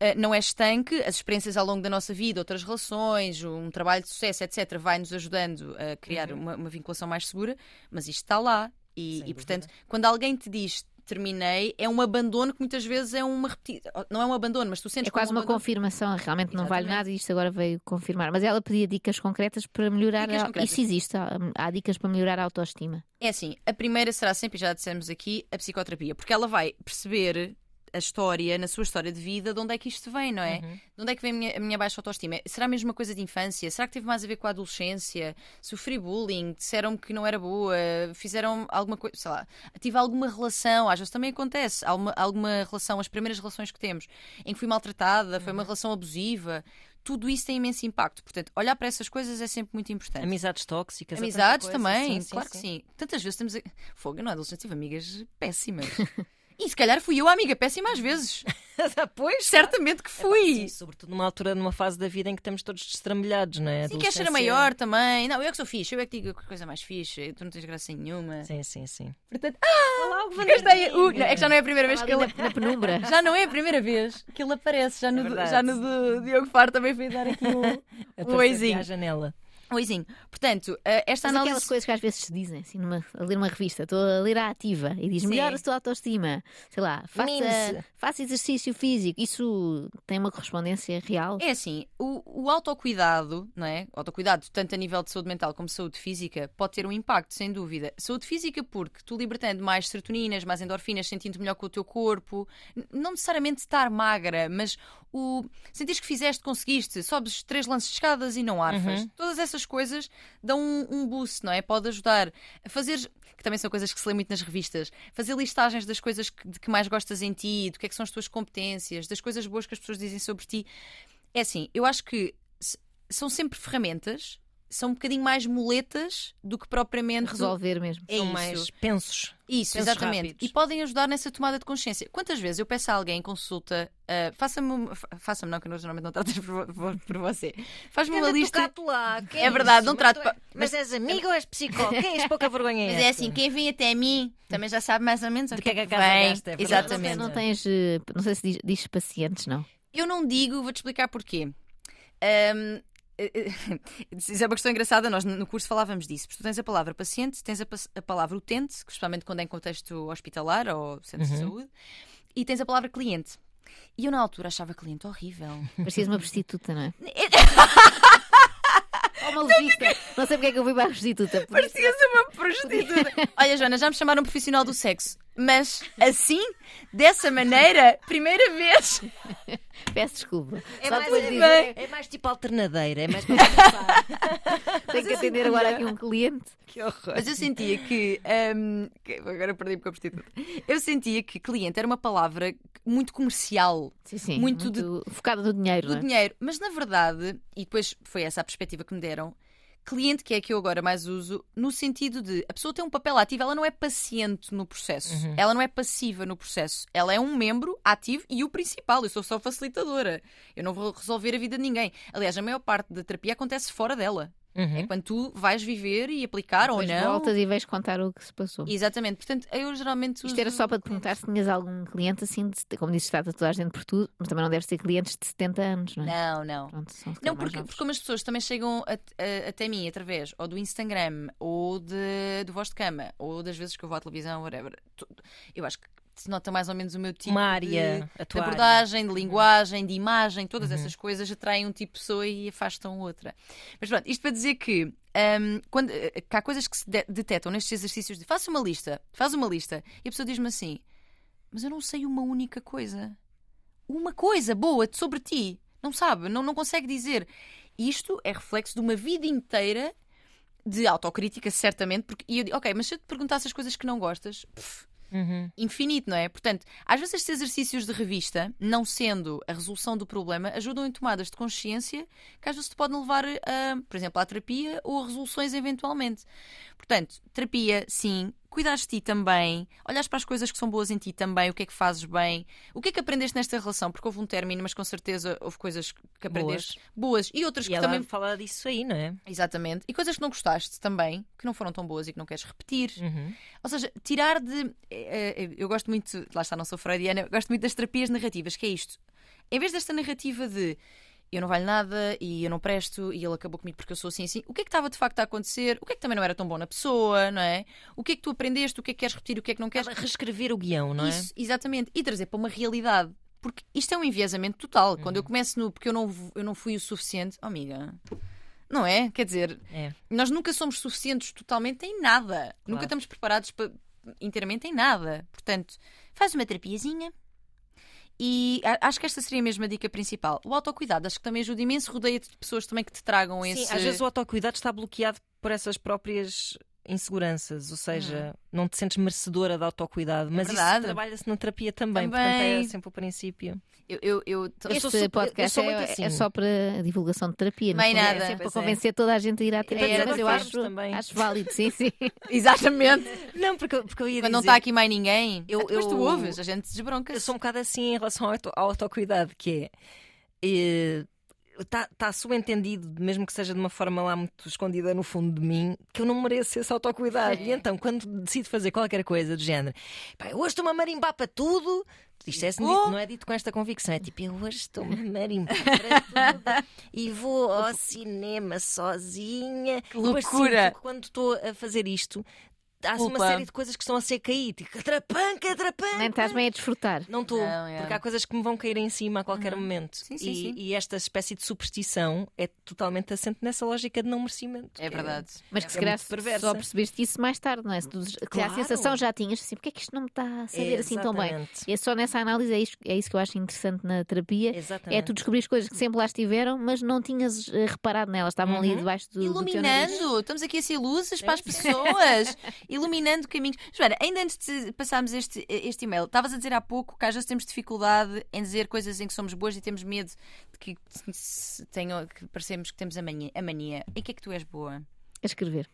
Uh, não é estanque, as experiências ao longo da nossa vida, outras relações, um trabalho de sucesso, etc., vai nos ajudando a criar uma, uma vinculação mais segura, mas isto está lá. E, e, portanto, quando alguém te diz terminei, é um abandono que muitas vezes é uma repetida. Não é um abandono, mas tu sentes É quase um uma abandono. confirmação, realmente não vale nada e isto agora veio confirmar. Mas ela pedia dicas concretas para melhorar. Dicas a... concretas. Isso existe, há, há dicas para melhorar a autoestima. É assim, a primeira será sempre, já dissemos aqui, a psicoterapia, porque ela vai perceber a história, na sua história de vida, de onde é que isto vem, não é? De onde é que vem a minha, a minha baixa autoestima? Será mesmo uma coisa de infância? Será que teve mais a ver com a adolescência? Sofri bullying? Disseram que não era boa? Fizeram alguma coisa, sei lá, tive alguma relação? Às vezes também acontece, alguma, alguma relação, as primeiras relações que temos, em que fui maltratada, foi uma relação abusiva. Tudo isso tem imenso impacto. Portanto, olhar para essas coisas é sempre muito importante. Amizades tóxicas. tanta Amizades coisa. também, Sim, sim, claro que sim. sim. Tantas vezes temos. A... Fogo, eu na adolescência tive amigas péssimas. e se calhar fui eu a amiga péssima às vezes. pois, Certamente que fui. Sim, sobretudo numa altura, numa fase da vida em que estamos todos destramelhados, não é? Sim, queres ser a maior também. Não, eu é que sou fixe, eu é que digo que coisa mais fixe, tu não tens graça nenhuma. Sim, sim, sim. Portanto, Olá, o gastei. Uh, não, é que já não é a primeira vez que ele. na, na penumbra. Já não é a primeira vez que ele aparece. Já no, É do- verdade. já no do Diogo Faro também foi dar aqui um, um Aparecer oizinho. à janela. Oizinho. Portanto, eh, esta Mas análise. aquelas coisas que às vezes se dizem, assim, numa, a ler uma revista, estou a ler a ativa e diz melhora a tua autoestima, sei lá, faça, faça exercício físico. Isso tem uma correspondência real? É assim, o, o autocuidado, não é? O autocuidado, tanto a nível de saúde mental como saúde física, pode ter um impacto, sem dúvida. Saúde física, porque tu libertando mais serotoninas, mais endorfinas, sentindo melhor com o teu corpo, não necessariamente estar magra, mas o sentires que fizeste, conseguiste, sobes três lances de escadas e não arfas. Todas essas coisas dão um, um boost, não é? Pode ajudar a fazer. Que também são coisas que se lê muito nas revistas. Fazer listagens das coisas que, de que mais gostas em ti, do que é que são as tuas competências, das coisas boas que as pessoas dizem sobre ti. É assim, eu acho que são sempre ferramentas, são um bocadinho mais muletas do que propriamente. Resolver mesmo. É São isso. mais pensos. Isso, pensos exatamente. rápidos. E podem ajudar nessa tomada de consciência. Quantas vezes eu peço a alguém em consulta, ah, faça-me, faça-me não, que eu normalmente não trato por, por- por você. Faz-me uma Anda, lista. lá. que É verdade, isso? não Mas trato tu pa- é- Mas és amigo ou és psicólogo? Que é isso? Pouca vergonha Mas é é assim, quem vem até mim também já sabe mais ou menos o que que é é que que a casa vem. gasta, é. Exatamente. Não tens, eh, não sei se diz, diz pacientes, não. Eu não digo, vou-te explicar porquê. Eh, Isso é uma questão engraçada, nós no curso falávamos disso. Porque tu tens a palavra paciente, tens a, a palavra utente, especialmente quando é em contexto hospitalar ou centro de saúde, e tens a palavra cliente. E eu na altura achava cliente horrível. Parecias uma prostituta, não é? Ou uma legista. Não sei porque é que eu fui para a prostituta. Parecias uma prostituta. Olha, Joana, já me chamaram profissional do sexo, mas assim, dessa maneira, primeira vez. Peço desculpa. É Só mais, depois é, dizer, é mais tipo alternadeira. É mais para tenho que atender agora aqui um cliente. que horror. Mas eu sentia que, ahm, que- Agora perdi-me com a prostituta. Eu sentia que cliente era uma palavra muito comercial. Sim, sim. Muito Muito, focada no dinheiro, do é? dinheiro. Mas na verdade, e depois foi essa a perspectiva que me deram, cliente, que é a que eu agora mais uso, no sentido de a pessoa tem um papel ativo, ela não é paciente no processo, ela não é passiva no processo, ela é um membro ativo e o principal. Eu sou só facilitadora, eu não vou resolver a vida de ninguém. Aliás, a maior parte da terapia acontece fora dela. É quando tu vais viver e aplicar Depois ou não. voltas e vais contar o que se passou. Exatamente, portanto, eu geralmente. Isto era uso só para te perguntar se tinhas algum cliente assim, de, como disse, trata toda a gente por tudo, mas também não deves ter clientes de 70 anos, não é? Não, não. Pronto, Não, porque, porque como as pessoas também chegam a- a- até mim através ou do Instagram ou de, do voz de cama ou das vezes que eu vou à televisão, whatever, eu acho que se nota mais ou menos o meu tipo Uma área, de, a de tua área. abordagem, de linguagem, de imagem, todas essas coisas atraem um tipo de pessoa e afastam outra. Mas pronto, isto para dizer que, hum, quando, eh, que há coisas que se de- detectam nestes exercícios de faça uma lista, faz uma lista, e a pessoa diz-me assim, mas eu não sei uma única coisa. Uma coisa boa sobre ti. Não sabe, não, não consegue dizer. Isto é reflexo de uma vida inteira de autocrítica, certamente, porque e eu digo, ok, mas se eu te perguntasse as coisas que não gostas, pff, Uhum. infinito, não é? Portanto, às vezes estes exercícios de revista, não sendo a resolução do problema, ajudam em tomadas de consciência que às vezes te podem levar, a, por exemplo, à terapia ou a resoluções eventualmente. Portanto, terapia, sim. Cuidares de ti também, olhares para as coisas que são boas em ti também, o que é que fazes bem, o que é que aprendeste nesta relação, porque houve um término, mas com certeza houve coisas que aprendeste boas, e outras E que ela também. fala disso aí, não é? Exatamente. E coisas que não gostaste também, que não foram tão boas e que não queres repetir. Uhum. Ou seja, tirar de. eh, eh, Eu gosto muito. Lá está, não sou freudiana, eu gosto muito das terapias narrativas, que é isto. Em vez desta narrativa de eu não valho nada e eu não presto e ele acabou comigo porque eu sou assim assim, o que é que estava de facto a acontecer? O que é que também não era tão bom na pessoa, não é? O que é que tu aprendeste? O que é que queres repetir? O que é que não queres? Reescrever o guião, não é? Isso, exatamente. E trazer para uma realidade. Porque isto é um enviesamento total. Quando Uhum. eu começo no porque eu não, eu não fui o suficiente, oh, amiga. Não é? Quer dizer, É. nós nunca somos suficientes totalmente em nada. Nunca estamos preparados para, inteiramente em nada. Portanto, faz uma terapiazinha. E acho que esta seria mesmo a dica principal. O autocuidado, acho que também ajuda imenso. Rodeia-te de pessoas também que te tragam Sim, esse. às vezes o autocuidado está bloqueado por essas próprias inseguranças, ou seja, não te sentes merecedora de autocuidado, mas isso verdade. trabalha-se na terapia também, Também. portanto é sempre o princípio. Eu, eu, eu- Eu Este sou super- eu podcast sou muito é, assim. é só para divulgação de terapia. Mais fundo, nada. É sempre para é. convencer toda a gente a ir à terapia. para mas eu acho, também. acho válido, sim, sim. Exatamente. Não, porque, porque eu ia Quando não dizer, está aqui mais ninguém, Eu- eu, depois tu ouves, a gente desbronca. eu sou um bocado assim em relação ao, auto- ao autocuidado, que é. Está tá subentendido, mesmo que seja de uma forma lá muito escondida no fundo de mim, que eu não mereço esse autocuidado. E então, quando decido fazer qualquer coisa do género, pá, eu hoje estou-me a marimbar para tudo. Isto é dito- Oh. não é dito com esta convicção, é tipo, eu hoje estou-me a marimbar para tudo e vou ao cinema sozinha. Que loucura! quando estou a fazer isto, há assim uma série de coisas que estão a ser cair, tipo, atrapanca, atrapanca. Nem estás bem a desfrutar. Não estou, é. porque há coisas que me vão cair em cima a qualquer momento. Sim, sim, e, sim. e esta espécie de superstição é totalmente assente nessa lógica de não merecimento. É verdade. Mas que É se calhar só percebeste isso mais tarde, não é? Se tu, que Claro. a sensação já tinhas, assim, porque é que isto não me está a saber assim tão bem? Exatamente. E é só nessa análise, é isso, é isso que eu acho interessante na terapia. Exatamente. É tu descobrir coisas que sempre lá estiveram, mas não tinhas eh, reparado nelas, estavam ali Uhum. debaixo do, do teu nariz. Iluminando, estamos aqui a ser luzes para as pessoas, iluminando caminhos. Joana, ainda antes de passarmos este, este e-mail, estavas a dizer há pouco que às vezes temos dificuldade em dizer coisas em que somos boas e temos medo de que, se tenham, que parecemos que temos a mania, a mania. Em que é que tu és boa? A escrever.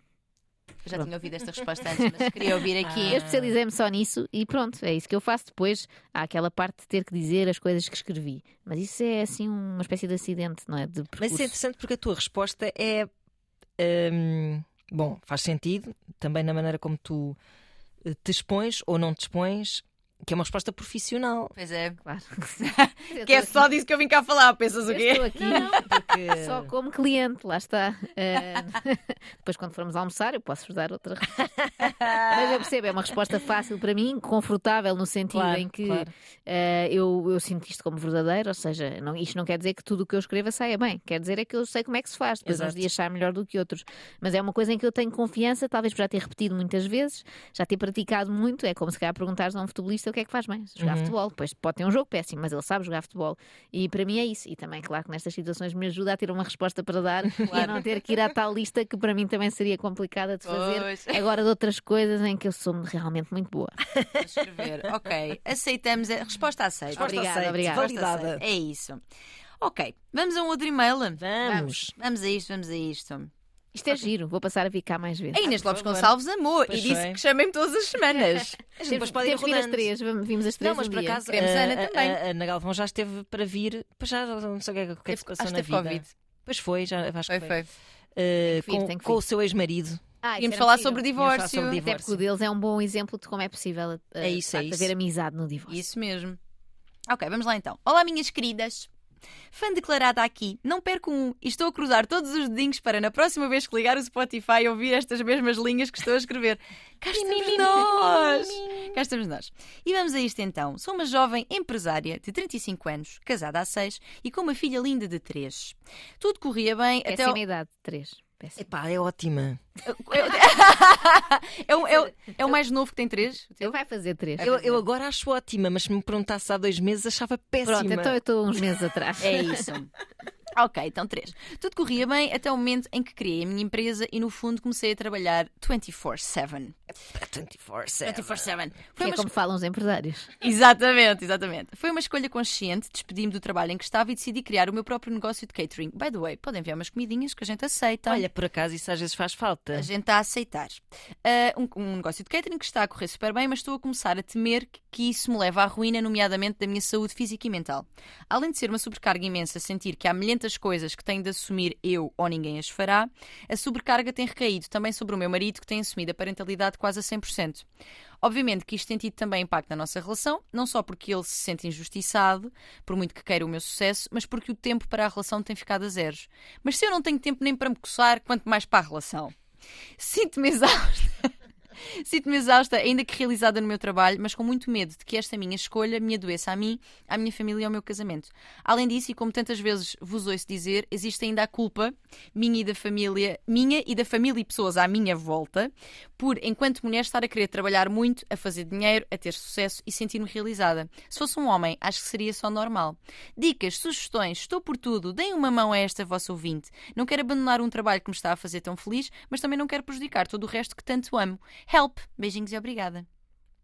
Eu já tinha ouvido esta resposta antes, mas queria ouvir aqui. Eu especializei-me só nisso e pronto, é isso que eu faço. Depois há aquela parte de ter que dizer as coisas que escrevi. Mas isso é assim uma espécie de acidente, não é? De Mas isso é interessante porque a tua resposta é. hum, bom, faz sentido também na maneira como tu eh, te expões ou não te expões, que é uma resposta profissional. Pois é. Claro. Que é só disso que eu vim cá falar, pensas o Eu quê? estou aqui Porque só como cliente, lá está. Eh, depois, quando formos almoçar, eu posso-vos dar outra resposta. Mas eu percebo, é uma resposta fácil para mim, confortável no sentido Claro, em que claro. eh, eu, eu sinto isto como verdadeiro, ou seja, não, isto não quer dizer que tudo o que eu escreva saia bem, quer dizer é que eu sei como é que se faz, depois uns Exato. dias sai melhor do que outros. Mas é uma coisa em que eu tenho confiança, talvez por já ter repetido muitas vezes, já ter praticado muito, é como se calhar perguntares a um futebolista o que é que faz bem, jogar Uhum. futebol, depois pode ter um jogo péssimo, mas ele sabe jogar futebol. E para mim é isso. E também, claro que nestas situações me ajuda a ter uma resposta para dar e a não ter que ir à tal lista que para mim também seria complicada de fazer. Pois. Agora de outras coisas em que eu sou realmente muito boa. Vou escrever. Ok, aceitamos. A resposta aceita. Obrigada, aceite, obrigada. Resposta Validada. aceita. É isso. Ok, vamos a um outro e-mail. Vamos. Vamos a isto, vamos a isto. Isto é giro, vou passar a vir cá mais vezes. A Inês Lopes. Gonçalves amou Pois e disse foi. que chamem-me todas as semanas. Depois pode ir vir as rodando. três, vimos as três Não, mas um por acaso Queremos a a, Ana também. a, a Ana Galvão já esteve para vir, pois já não sei o que é que, é Teve- se passou na vida. Covid. Pois foi, já acho Foi, que foi. Eh, que vir, com, com o seu ex-marido. Ah, Íamos falar sobre divórcio. sobre Até porque o deles é um bom exemplo de como é possível uh, É isso, é haver amizade no divórcio. Isso mesmo. Ok, vamos lá então. Olá, minhas queridas. Fã declarada aqui, não perco um e estou a cruzar todos os dedinhos para na próxima vez que ligar o Spotify ouvir estas mesmas linhas que estou a escrever. Cá estamos nós! Cá estamos nós. E vamos a isto então. Sou uma jovem empresária de 35 anos, casada há 6 e com uma filha linda de 3. Tudo corria bem Péssima até. Ao... idade de 3. Péssimo. Epá, é ótima. é, o, é, é, o mais novo que tem três? Ele vai fazer três. Eu, eu, agora acho ótima, mas se me perguntasse há dois meses achava péssima. Pronto, então eu estou uns meses atrás. é isso. Ok, então três. Tudo corria bem até o momento em que criei a minha empresa e, no fundo, comecei a trabalhar 24-7. 24-7. 24-7. Que Foi é como falam os empresários. Exatamente, exatamente. Foi uma escolha consciente, despedi-me do trabalho em que estava e decidi criar o meu próprio negócio de catering. By the way, podem enviar umas comidinhas que a gente aceita. Olha, por acaso isso às vezes faz falta. A gente está a aceitar. Ah, um, um negócio de catering que está a correr super bem, mas estou a começar a temer que, que isso me leve à ruína, nomeadamente da minha saúde física e mental. Além de ser uma sobrecarga imensa sentir que há milhentas coisas que tenho de assumir eu ou ninguém as fará, a sobrecarga tem recaído também sobre o meu marido que tem assumido a parentalidade quase a 100%. Obviamente que isto tem tido também impacto na nossa relação, não só porque ele se sente injustiçado, por muito que queira o meu sucesso, mas porque o tempo para a relação tem ficado a zeros. Mas se eu não tenho tempo nem para me coçar, quanto mais para a relação. Sinto-me exausta. Sinto-me exausta, ainda que realizada no meu trabalho, mas com muito medo de que esta minha escolha me adoeça a mim, à minha família e ao meu casamento. Além disso, e como tantas vezes vos ouço dizer, existe ainda a culpa minha e da família, minha e da família e pessoas à minha volta, por, enquanto mulher, estar a querer trabalhar muito, a fazer dinheiro, a ter sucesso e sentir-me realizada. Se fosse um homem, acho que seria só normal. Dicas, sugestões, estou por tudo, deem uma mão a esta vossa ouvinte. Não quero abandonar um trabalho que me está a fazer tão feliz, mas também não quero prejudicar todo o resto que tanto amo. Help! Beijinhos e obrigada.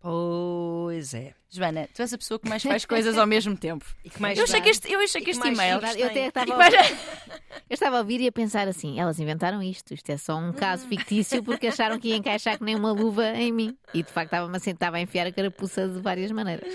Pois é. Joana, tu és a pessoa que mais faz coisas ao mesmo tempo. E que mais Eu achei que este, eu achei que que este e-mail. Eu até estava, a mais- ouvir- eu estava a ouvir e a pensar assim: elas inventaram isto, isto é só um caso fictício porque acharam que ia encaixar que nem uma luva em mim. E de facto estava-me a sentar a enfiar a carapuça de várias maneiras.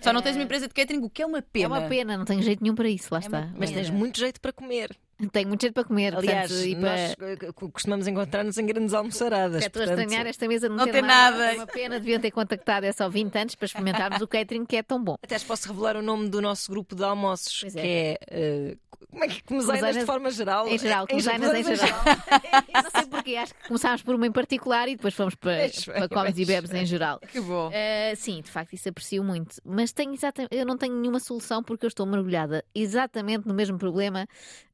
Só não tens uma empresa de catering, o que é uma pena. É uma pena, não tenho jeito nenhum para isso, lá É está. Mas tens muito jeito para comer. Tenho muito jeito para comer. Aliás, portanto, e para... nós eh, costumamos encontrar-nos em grandes almoçaradas. Estou a portanto, estranhar esta mesa não, Não tem nada. É uma pena, deviam ter contactado essa ouvinte antes para experimentarmos o catering que é tão bom. Até posso revelar o nome do nosso grupo de almoços, Pois que é. é. Como é que Comesainas- de forma geral? Em geral, Em comesainas em geral. não sei porquê, acho que começámos por uma em particular e depois fomos para, para comes e bebes em geral. Que bom. Uh, sim, de facto, isso aprecio muito. Mas tenho exatamente, eu não tenho nenhuma solução porque eu estou mergulhada exatamente no mesmo problema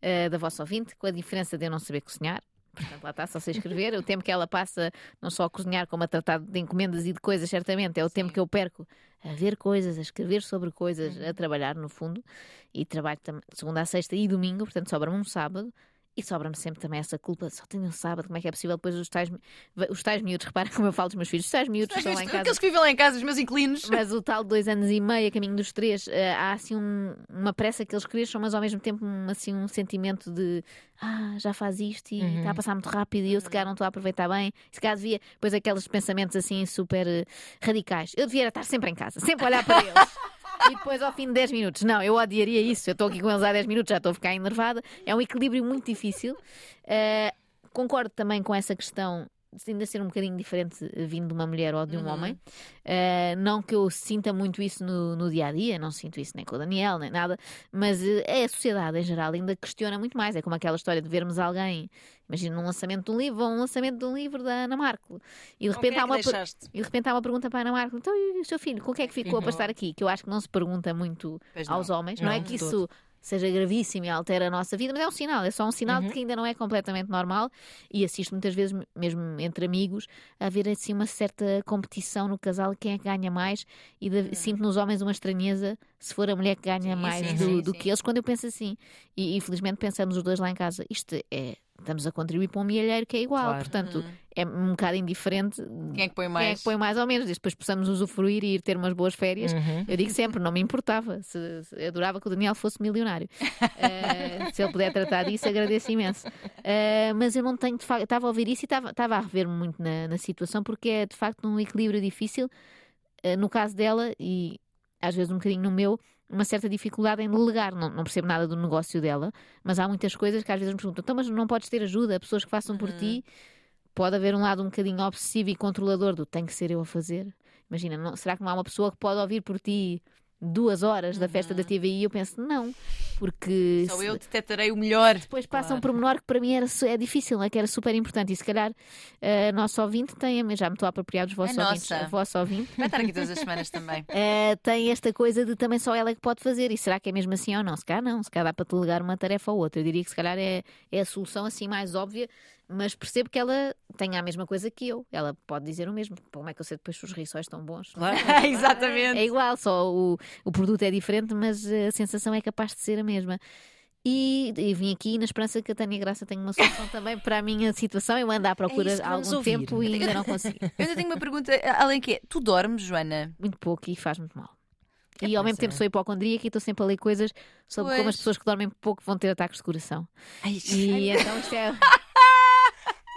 uh, da vossa ouvinte, com a diferença de eu não saber cozinhar. Portanto, lá está, só sei escrever. O tempo que ela passa, não só a cozinhar, como a tratar de encomendas e de coisas, certamente, é o tempo que eu perco a ver coisas, a escrever sobre coisas, a trabalhar, no fundo. E trabalho também de segunda a sexta e domingo, portanto, sobra-me um sábado. E sobra-me sempre também essa culpa, só tenho um sábado, como é que é possível depois os tais, os tais miúdos, repara como eu falo dos meus filhos, os tais miúdos estão lá em casa. Aqueles que vivem lá em casa, os meus inclinos. Mas o tal de dois anos e meio, a caminho dos três, eh, há assim um- uma pressa que eles cresçam, mas ao mesmo tempo um, assim, um sentimento de ah, já faz isto e está a passar muito rápido e eu se calhar não estou a aproveitar bem. Se calhar devia, depois aqueles pensamentos assim super eh, radicais. Eu devia estar sempre em casa, sempre a olhar para eles. E depois ao fim de 10 minutos, não, eu odiaria isso. Eu estou aqui com eles há 10 minutos, já estou a ficar enervada. É um equilíbrio muito difícil. Eh, concordo também com essa questão ainda ser um bocadinho diferente eh, vindo de uma mulher ou de um homem. Eh, não que eu sinta muito isso no, no dia a dia, não sinto isso nem com o Daniel, nem nada, mas é a sociedade em geral ainda questiona muito mais. É como aquela história de vermos alguém, imagina num lançamento de um livro ou um lançamento de um livro da Ana Marco, e de repente é há que uma. per- e de repente há uma pergunta para a Ana Marco: então e o seu filho, com o que é que ficou Uhum. para estar aqui? Que eu acho que não se pergunta muito Pois não. aos homens. Não, é Não, que de isso seja gravíssimo e altere a nossa vida, mas é um sinal, é só um sinal Uhum. de que ainda não é completamente normal. E assisto muitas vezes, mesmo entre amigos, a haver assim uma certa competição no casal, quem é que ganha mais, e de- sinto nos homens uma estranheza se for a mulher que ganha Sim, mais sim, do, sim, do que eles, quando eu penso assim. E infelizmente pensamos os dois lá em casa, isto é. Estamos a contribuir para um milheiro que é igual, Claro. portanto é um bocado indiferente Quem é que põe quem é mais? que põe mais ou menos, desde depois possamos usufruir e ir ter umas boas férias. Uhum. Eu digo sempre, não me importava. Se, se- eu adorava que o Daniel fosse milionário. Eh, se ele puder tratar disso, agradeço imenso. Eh, mas eu não tenho, de facto, estava a ouvir isso e estava, estava a rever-me muito na, na situação, porque é de facto um equilíbrio difícil. Eh, no caso dela, e às vezes um bocadinho no meu, uma certa dificuldade em delegar. Não, não percebo nada do negócio dela, mas há muitas coisas que às vezes me perguntam: então, mas não podes ter ajuda, pessoas que façam por ti. Pode haver um lado um bocadinho obsessivo e controlador do tem que ser eu a fazer. Imagina, não- será que não há uma pessoa que pode ouvir por ti duas horas da festa da TVI? Eu penso, não, porque Só se- eu detectarei o melhor. depois passa um Claro. pormenor que para mim era, é difícil, é que era super importante. E se calhar a nossa ouvinte tem, já me estou a apropriar dos vossos A ouvintes, nossa. a vossa ouvinte. Vai estar aqui todas as semanas também. Uh, tem esta coisa de também só ela é que pode fazer. E será que é mesmo assim ou não? Se calhar não, se calhar dá para delegar uma tarefa ou outra. Eu diria que se calhar é, é a solução assim mais óbvia, mas percebo que ela tem a mesma coisa que eu. Ela pode dizer o mesmo. Como é que eu sei depois se os riçóis estão bons? Claro. Exatamente. É igual, só o, o produto é diferente, mas a sensação é capaz de ser a mesma. E, e vim aqui na esperança que a Tânia Graça tenha uma solução também para a minha situação. Eu ando à procura É há algum ouvir. tempo e ainda não consigo. Eu ainda tenho uma pergunta, além que é, tu dormes, Joana? muito pouco e faz muito mal. E É, ao pois mesmo tempo é. sou hipocondríaca e estou sempre a ler coisas sobre como Pois. as pessoas que dormem pouco vão ter ataques de coração. Ai, E então isto é.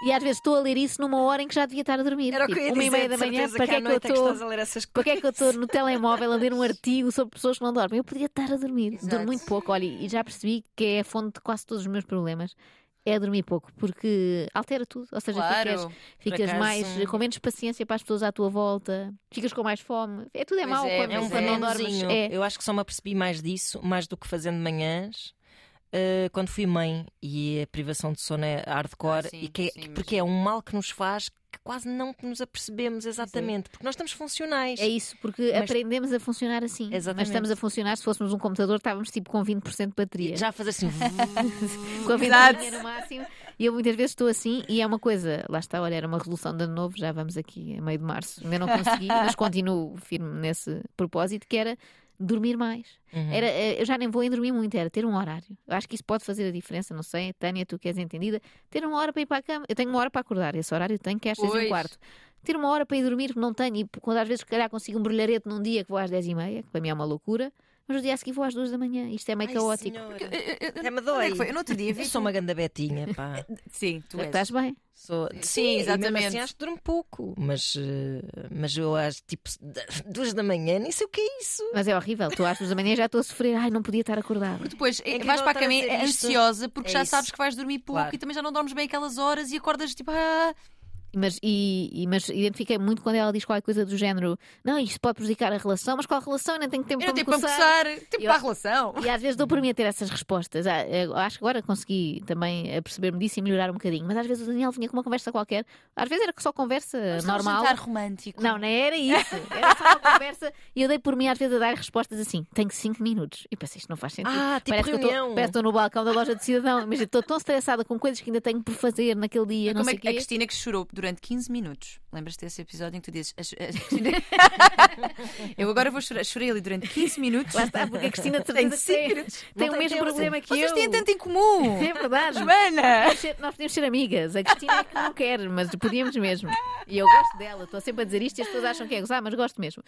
E às vezes estou a ler isso numa hora em que já devia estar a dormir. Era o que Tipo, eu ia uma e dizer, meia de da manhã, certeza para que é que eu é que estou. estás essas Para que é que eu estou no telemóvel a ler um artigo sobre pessoas que não dormem? Eu podia estar a dormir. Exato. Durmo muito pouco, olha, e já percebi que é a fonte de quase todos os meus problemas. É dormir pouco, porque altera tudo. Ou seja, ficas, Claro. ficas acaso, mais com menos paciência para as pessoas à tua volta, ficas com mais fome. É tudo é Pois mau é, quando, É um quando não dormes. É. Eu acho que só me apercebi mais disso, mais do que fazendo manhãs. Uh, quando fui mãe e a privação de sono é hardcore, Ah, sim, e que é- sim, mas- porque é um mal que nos faz que quase não nos apercebemos exatamente, porque nós estamos funcionais. É isso, porque Mas- aprendemos a funcionar assim. Mas Exatamente. estamos a funcionar, se fôssemos um computador, estávamos tipo com 20% de bateria. Já a fazer assim. com a Exato. ventania no máximo. E eu muitas vezes estou assim e é uma coisa, lá está, olha, era uma resolução de ano novo, já vamos aqui a meio de março. Ainda não consegui, mas continuo firme nesse propósito, que era dormir mais. Uhum. Era, eh, eu já nem vou em dormir muito, era ter um horário. Eu acho que isso pode fazer a diferença, não sei, Tânia, tu que és entendida, ter uma hora para ir para a cama. Eu tenho uma hora para acordar, esse horário eu tenho que é às seis e um quarto. Ter uma hora para ir dormir, que não tenho, e quando às vezes, se calhar, consigo um brilharete num dia que vou às dez e meia, que para mim é uma loucura, mas no dia a seguir vou às duas da manhã. Isto é meio Ai, caótico. senhora. Eu- eu- Até me dói. é que foi? Eu no outro dia vi. Eu sou uma ganda betinha, pá. Sim, tu és. Estás bem? Sou... Sim, mesmo exatamente. assim acho que durmo pouco, mas, eh, mas eu às tipo duas da manhã nem sei o que é isso. Mas é horrível, tu às duas da manhã já estou a sofrer, ai, não podia estar acordada. Porque depois eh, incrível vais para a cama ansiosa porque É já isso. sabes que vais dormir pouco Claro. e também já não dormes bem aquelas horas e acordas tipo. Ah, Mas, e, mas identifiquei muito quando ela diz qualquer coisa do género: não, isto pode prejudicar a relação, mas qual relação? Eu nem tenho tempo eu para tenho me para coçar. tempo Eu- para a relação. E às vezes dou por mim a ter essas respostas. Ah, acho que agora consegui também aperceber-me disso e melhorar um bocadinho. Mas às vezes o Daniel vinha com uma conversa qualquer. Às vezes era só conversa a um normal. jantar romântico. Não, não era isso. Era só uma conversa e eu dei por mim às vezes a dar respostas assim: tenho 5 minutos. E pensei, isto não faz sentido. Ah, tipo parece, que eu reunião. estou, parece estou no balcão da loja de cidadão. Mas estou tão estressada com coisas que ainda tenho por fazer naquele dia. Como é que a. Cristina que chorou durante 15 minutos? Lembras-te desse episódio em que tu dizes. "A- a- a Cristina- eu agora vou chorar. Chorei ali durante 15 minutos. Lá está, porque a Cristina de Tem certeza que tem, 5 minutos. tem Não o mesmo problema que Vocês eu. têm tanto em comum. É verdade. Joana! Nós ser- Nós podíamos ser amigas. A Cristina é que não quer, mas podíamos mesmo. E eu gosto dela. Estou sempre a dizer isto e as pessoas acham que é gozar, mas gosto mesmo.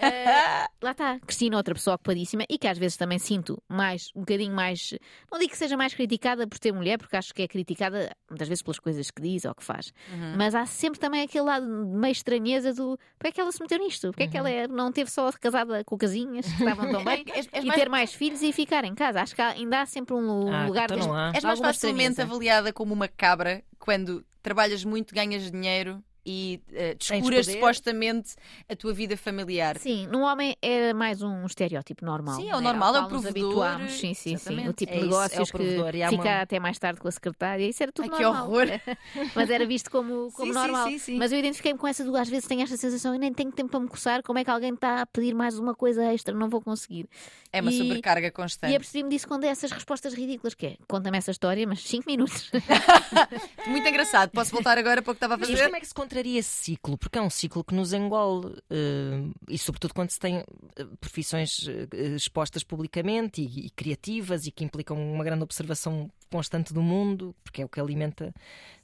Ah, lá está. Cristina, outra pessoa ocupadíssima e que às vezes também sinto mais, um bocadinho mais. Não digo que seja mais criticada por ter mulher, porque acho que é criticada muitas vezes pelas coisas que diz ou que faz. Mas há sempre também aquele lado meio estranheza do porque é que ela se meteu nisto? Porque é que ela é- não teve só casada com casinhas que estavam tão bem És- és e mais- ter mais filhos e ficar em casa? Acho que ainda há sempre um Ah, lugar então deste- não há. És mais facilmente estranheza. avaliada como uma cabra quando trabalhas muito, ganhas dinheiro e Tens descuras supostamente a tua vida familiar. Sim, num homem é mais um estereótipo normal. Sim, é o normal, ao é o provedor, habituámos. Sim, sim, sim. exatamente. O tipo É de isso, é o negócios que e fica uma- até mais tarde com a secretária. Isso era tudo Ai, que normal. horror. Mas era visto como, como Sim, sim, normal. sim, sim. Mas eu identifiquei-me com essa do às vezes tenho esta sensação e nem tenho tempo para me coçar. Como é que alguém está a pedir mais uma coisa extra? Não vou conseguir. É uma E- sobrecarga E constante. apercebi-me disso quando é essas respostas ridículas, que é conta-me essa história, mas 5 minutos. Muito engraçado. Posso voltar agora para o que estava a Mas fazer? como é que se contraria esse ciclo? Porque é um ciclo que nos engole. eh, e sobretudo quando se tem eh, profissões eh, expostas publicamente e, e criativas e que implicam uma grande observação constante do mundo, porque é o que alimenta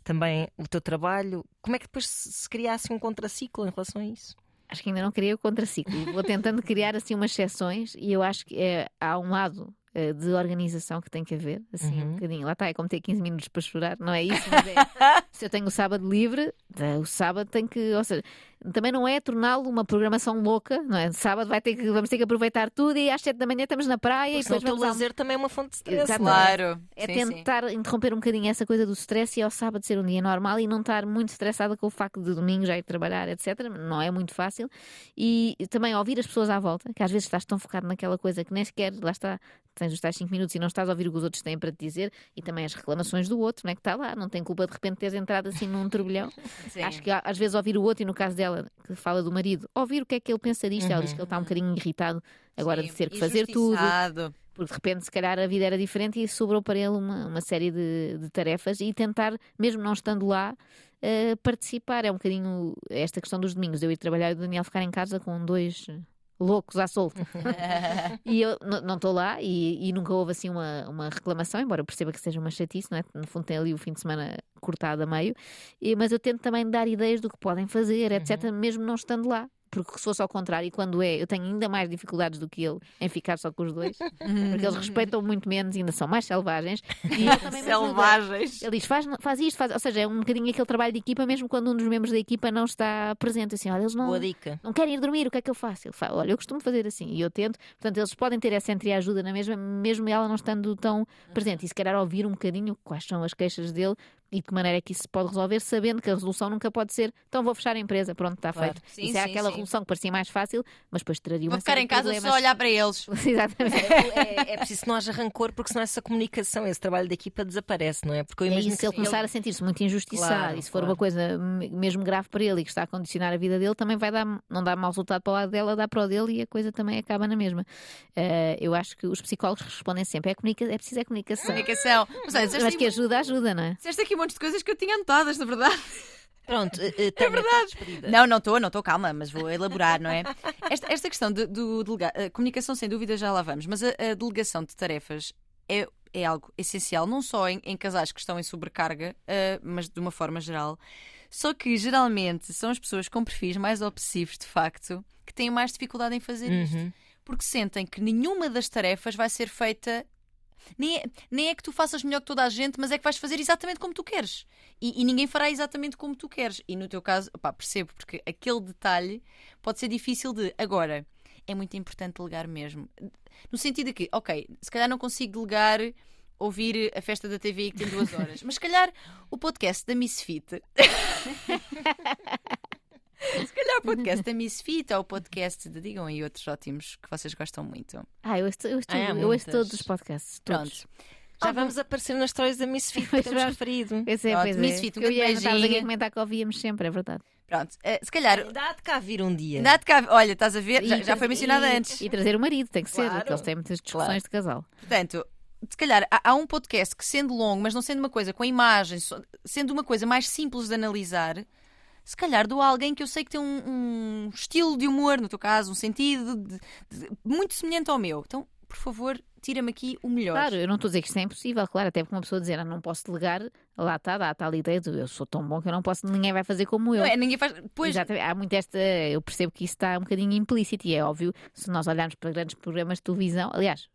também o teu trabalho. Como é que depois se, se criasse um contraciclo em relação a isso? Acho que ainda não criei o contraciclo. Vou tentando criar assim umas exceções e eu acho que é, há um lado de organização que tem que haver, assim, um Uhum. bocadinho. Lá está, é como ter 15 minutos para chorar, não é isso, é. Se eu tenho o sábado livre, eh, o sábado tem que. Ou seja, também não é torná-lo uma programação louca, não é? Sábado vai ter que, vamos ter que aproveitar tudo e às 7 da manhã estamos na praia e Porque senão depois o teu vamos ao- lazer também é uma fonte de stress. Exatamente. é? Claro. É Sim, sim. tentar interromper um bocadinho essa coisa do stress e ao sábado ser um dia normal e não estar muito estressada com o facto de domingo já ir trabalhar, etc. Não é muito fácil. E também ouvir as pessoas à volta, que às vezes estás tão focado naquela coisa que nem sequer, lá está, tens os tais 5 minutos e não estás a ouvir o que os outros têm para te dizer e também as reclamações do outro, não é que está lá, não tem culpa de repente teres entrado assim num turbilhão. Sim. Acho que às vezes ouvir o outro, e no caso dela, que fala do marido, ouvir o que é que ele pensa disto, ela diz que ele está um bocadinho irritado agora Sim. de ter que fazer tudo porque de repente, se calhar, a vida era diferente e sobrou para ele uma, uma série de, de tarefas e tentar, mesmo não estando lá, eh, participar. É um bocadinho esta questão dos domingos, eu ir trabalhar e o Daniel ficar em casa com dois loucos à solta. e eu não estou lá e, e nunca houve assim uma, uma reclamação, embora eu perceba que seja uma chatice, não é? No fundo, tem ali o fim de semana cortado a meio, E- mas eu tento também dar ideias do que podem fazer, etc., mesmo não estando lá. Porque se fosse ao contrário, e quando é, eu tenho ainda mais dificuldades do que ele em ficar só com os dois, porque eles respeitam muito menos e ainda são mais selvagens. E ele também. Selvagens. Ele diz, faz, faz isto, faz. Ou seja, é um bocadinho aquele trabalho de equipa, mesmo quando um dos membros da equipa não está presente. Assim, olha, eles não, Boa dica. não querem ir dormir, o que é que eu faço? Ele fala, olha, eu costumo fazer assim e eu tento. Portanto, eles podem ter essa entreajuda na mesma, mesmo ela não estando tão presente. E se calhar ouvir um bocadinho quais são as queixas dele e de que maneira é que isso se pode resolver, sabendo que a resolução nunca pode ser então vou fechar a empresa, pronto, está Claro. feito. Sim, isso é sim, aquela sim. resolução que parecia mais fácil, mas depois traria Vou uma ficar série em de casa problemas. só a olhar para eles. Exatamente. É, é preciso que não haja rancor, porque senão essa comunicação, esse trabalho da equipa desaparece, não é? Porque eu É imagino isso, se ele que começar a sentir-se muito injustiçado Claro, e se for claro. uma coisa me- mesmo grave para ele e que está a condicionar a vida dele, também vai dar, não dá mau resultado para o lado dela, dá para o dele e a coisa também acaba na mesma. Eh, eu acho que os psicólogos respondem sempre: é, comunica é preciso é comunicação. Comunicação. Mas Mas que ajuda, ajuda, não é? disseste aqui um monte de coisas que eu tinha anotadas, na verdade. Pronto, é verdade. Não, não estou, não estou, calma, mas vou elaborar, não é? Esta, esta questão de, do delega- a comunicação, sem dúvida, já lá vamos, mas a, a delegação de tarefas é, é algo essencial, não só em, em casais que estão em sobrecarga, ah, mas de uma forma geral. Só que geralmente são as pessoas com perfis mais obsessivos, de facto, que têm mais dificuldade em fazer isto. Uhum. Porque sentem que nenhuma das tarefas vai ser feita. Nem é, nem é que tu faças melhor que toda a gente, mas é que vais fazer exatamente como tu queres. E, e ninguém fará exatamente como tu queres. E no teu caso, percebo, porque aquele detalhe pode ser difícil de. Agora, é muito importante delegar mesmo. No sentido de que, ok, se calhar não consigo delegar ouvir a festa da TV que tem duas horas, mas se calhar o podcast da Misfit. se calhar o podcast da Misfit ou o podcast de Digam e outros ótimos que vocês gostam muito. Ah, eu ouço, eu ouço, Ah, tudo, eu ouço todos os podcasts. Todos. Pronto. Já vamos aparecer nas histórias da Misfit, que Pois temos vamos. referido. Esse é, Pronto, pois é. Misfit, um eu grande ia estávamos aqui a beijinho. comentar que ouvíamos sempre, é verdade. Pronto. Eh, se calhar. Dá de cá vir um dia. Dá-te cá. Olha, estás a ver? Já, E- já foi mencionada antes. E trazer o marido, tem que ser, Claro. porque eles têm muitas discussões de casal. Portanto, se calhar há, há um podcast que, sendo longo, mas não sendo uma coisa com imagens, sendo uma coisa mais simples de analisar, se calhar dou a alguém que eu sei que tem um, um estilo de humor, no teu caso, um sentido de- de- muito semelhante ao meu. Então, por favor, tira-me aqui o melhor. Claro, eu não estou a dizer que isto é impossível, claro, até porque uma pessoa dizer, ah, não posso delegar, lá está, dá a tal ideia de eu sou tão bom que eu não posso, ninguém vai fazer como eu. Não é, ninguém faz. Pois, Exatamente. Há muito esta. Eu percebo que isso está um bocadinho implícito e é óbvio, se nós olharmos para grandes programas de televisão, aliás.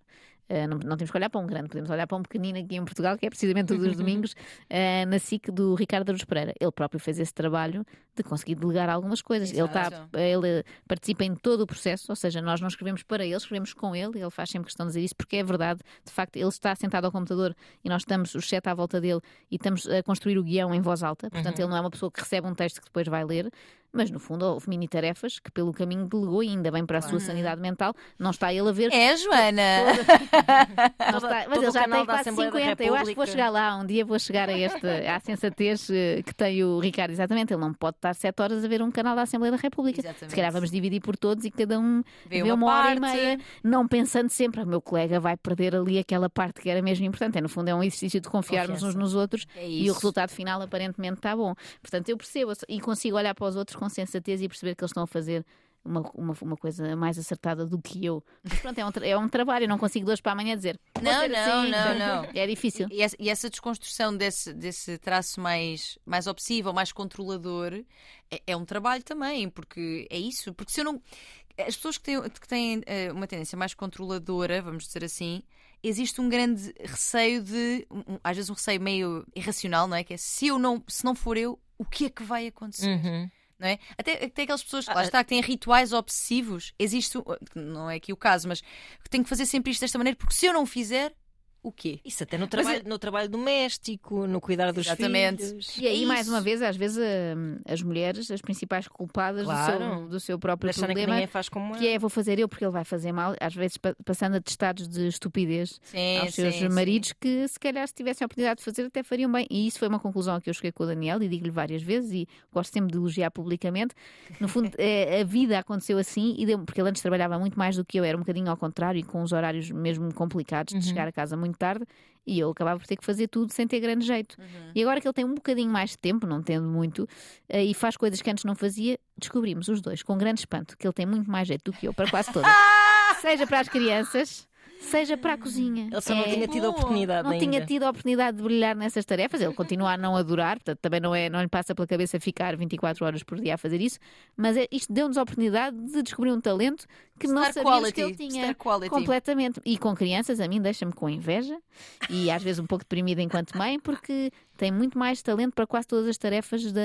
Eh, não, não temos que olhar para um grande, podemos olhar para um pequenino aqui em Portugal, que é precisamente todos os domingos, eh, na SIC do Ricardo Aruz Pereira. Ele próprio fez esse trabalho de conseguir delegar algumas coisas. Ele, está, ele participa em todo o processo, ou seja, nós não escrevemos para ele, escrevemos com ele, e ele faz sempre questão de dizer isso, porque é verdade, de facto, ele está sentado ao computador e nós estamos, os sete à volta dele, e estamos a construir o guião em voz alta, portanto, ele não é uma pessoa que recebe um texto que depois vai ler, mas no fundo houve mini tarefas que pelo caminho delegou, e ainda bem para a sua sanidade mental, não está ele a ver. é, Joana. não está- mas ele já tem quase Assembleia da 50. Eu acho que vou chegar lá, um dia vou chegar a este, à sensatez eh, que tem o Ricardo, exatamente. Ele não pode estar sete horas a ver um canal da Assembleia da República. Exatamente. Se calhar vamos dividir por todos e cada um Vê vê uma uma, hora e meia, não pensando sempre, o meu colega vai perder ali aquela parte que era mesmo importante. É, no fundo, é um exercício de confiarmos Confiança. uns nos outros É e o resultado final aparentemente está bom. Portanto, eu percebo e consigo olhar para os outros com sensatez e perceber que eles estão a fazer. Uma, uma, uma coisa mais acertada do que eu. Mas pronto, é um, é um trabalho, eu não consigo de hoje para amanhã dizer. "Vou Não, não, assim." não, não. É difícil. E essa, e essa desconstrução desse, desse traço mais, mais obsessivo, mais controlador, é, é um trabalho também, porque é isso. Porque se eu não. As pessoas que têm, que têm eh, uma tendência mais controladora, vamos dizer assim, existe um grande receio de. um- às vezes um receio meio irracional, não é? Que é se eu não, se não for eu, o que é que vai acontecer? Uhum. Não é? Até, até aquelas pessoas que Ah, lá está, que têm rituais obsessivos, existe, não é aqui o caso, mas que têm que fazer sempre isto desta maneira, porque se eu não fizer, o quê? Isso até no trabalho, no trabalho doméstico, no cuidar dos Exatamente. filhos. E aí, É mais uma vez, às vezes hum, as mulheres, as principais culpadas do, Claro. seu, do seu próprio que problema, ninguém faz como que é vou fazer eu porque ele vai fazer mal, às vezes pa- passando a estados de estupidez Sim, aos seus sim, sim. maridos que se calhar se tivessem a oportunidade de fazer até fariam bem. E isso foi uma conclusão a que eu cheguei com o Daniel e digo-lhe várias vezes e gosto sempre de elogiar publicamente. No fundo, eh, a vida aconteceu assim e deu porque ele antes trabalhava muito mais do que eu, era um bocadinho ao contrário e com os horários mesmo complicados de chegar a casa muito tarde e eu acabava por ter que fazer tudo sem ter grande jeito. E agora que ele tem um bocadinho mais de tempo, não tendo muito, eh, e faz coisas que antes não fazia, descobrimos os dois, com grande espanto, que ele tem muito mais jeito do que eu para quase todas. seja para as crianças, seja para a cozinha. Ele só não É- tinha tido a oportunidade não ainda. tinha tido a oportunidade de brilhar nessas tarefas. Ele continua a não adorar, portanto, também não, é, não lhe passa pela cabeça ficar 24 horas por dia a fazer isso, mas é- isto deu-nos a oportunidade de descobrir um talento que não Star sabíamos quality, que ele tinha. star quality. Completamente. E com crianças, a mim deixa-me com inveja e às vezes um pouco deprimida enquanto mãe, porque tem muito mais talento para quase todas as tarefas da,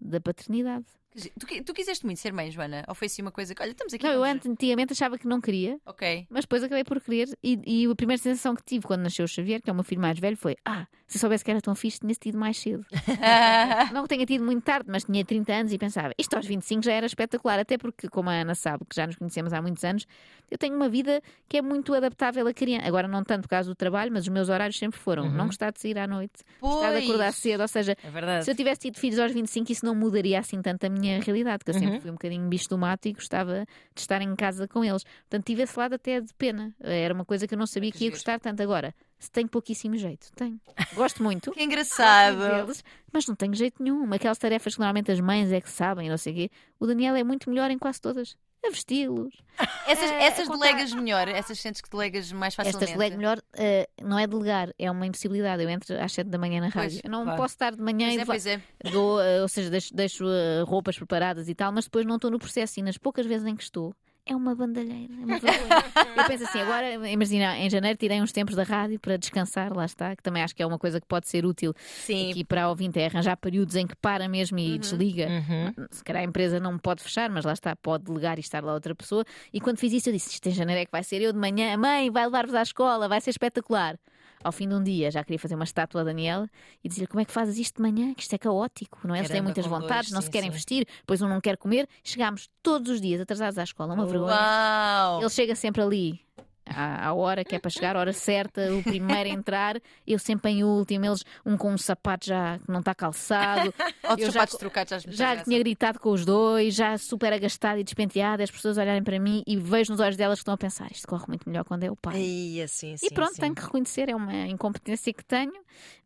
da paternidade. Tu, tu quiseste muito ser mãe, Joana? Ou foi assim uma coisa que, olha, estamos aqui. Não, eu antes- antigamente achava que não queria, Ok. mas depois acabei por querer. E, e a primeira sensação que tive quando nasceu o Xavier, que é o meu filho mais velho, foi: Ah, se soubesse que era tão fixe, tinha tido mais cedo. não que tenha tido muito tarde, mas tinha 30 anos e pensava: Isto aos 25 já era espetacular. Até porque, como a Ana sabe, que já nos conhecemos há muitos anos, eu tenho uma vida que é muito adaptável a criança. Agora, não tanto por causa do trabalho, mas os meus horários sempre foram: não gostar de sair à noite, gostar de acordar Pois. cedo. Ou seja, É se eu tivesse tido filhos aos 25, isso não mudaria assim tanto a minha realidade, que eu Uhum. sempre fui um bocadinho bicho do mato e gostava de estar em casa com eles. Portanto, tive esse lado até de pena. Era uma coisa que eu não sabia Que que ia gostar tanto. Agora, se tenho pouquíssimo jeito, tenho. Gosto muito. Que engraçado. deles, mas não tenho jeito nenhum. Aquelas tarefas que normalmente as mães é que sabem, não sei o quê. O Daniel é muito melhor em quase todas. A vesti-los. Essas, É, essas contar- delegas melhor? Essas sentes que delegas mais facilmente? Estas delego melhor, eh, não é delegar, é uma impossibilidade. Eu entro às 7 da manhã na Pois, rádio. eu não claro. posso estar de manhã Pois e é, pois é. dou, eh, ou seja, deixo, deixo, eh, roupas preparadas e tal, mas depois não estou no processo e nas poucas vezes em que estou. É uma bandalheira, é uma vergonha. Eu penso assim, agora, imagina, em janeiro tirei uns tempos da rádio para descansar, lá está, que também acho que é uma coisa que pode ser útil Sim. aqui para a ouvinte, é arranjar períodos em que para mesmo e desliga. Uhum. Se calhar a empresa não pode fechar, mas lá está, pode delegar e estar lá outra pessoa. E quando fiz isso, eu disse: Isto em janeiro é que vai ser eu de manhã, mãe, vai levar-vos à escola, vai ser espetacular. Ao fim de um dia já queria fazer uma estátua a Daniela e dizer como é que fazes isto de manhã, que isto é caótico, não é? Eles têm muitas vontades, dois, não se sim, querem sim. vestir, depois um não quer comer. Chegámos todos os dias atrasados à escola, uma vergonha. Uau! Ele chega sempre ali à, à hora que é para chegar, a hora certa, o primeiro a entrar, eu sempre em último, eles um com um sapato já que não está calçado. Outros eu já sapatos co- trocados já Já tinha gritado com os dois, já super agastado e despenteado, as pessoas olharem para mim e vejo nos olhos delas que estão a pensar: isto corre muito melhor quando é o pai. Ai, assim, sim, E pronto, tenho que reconhecer, é uma incompetência que tenho,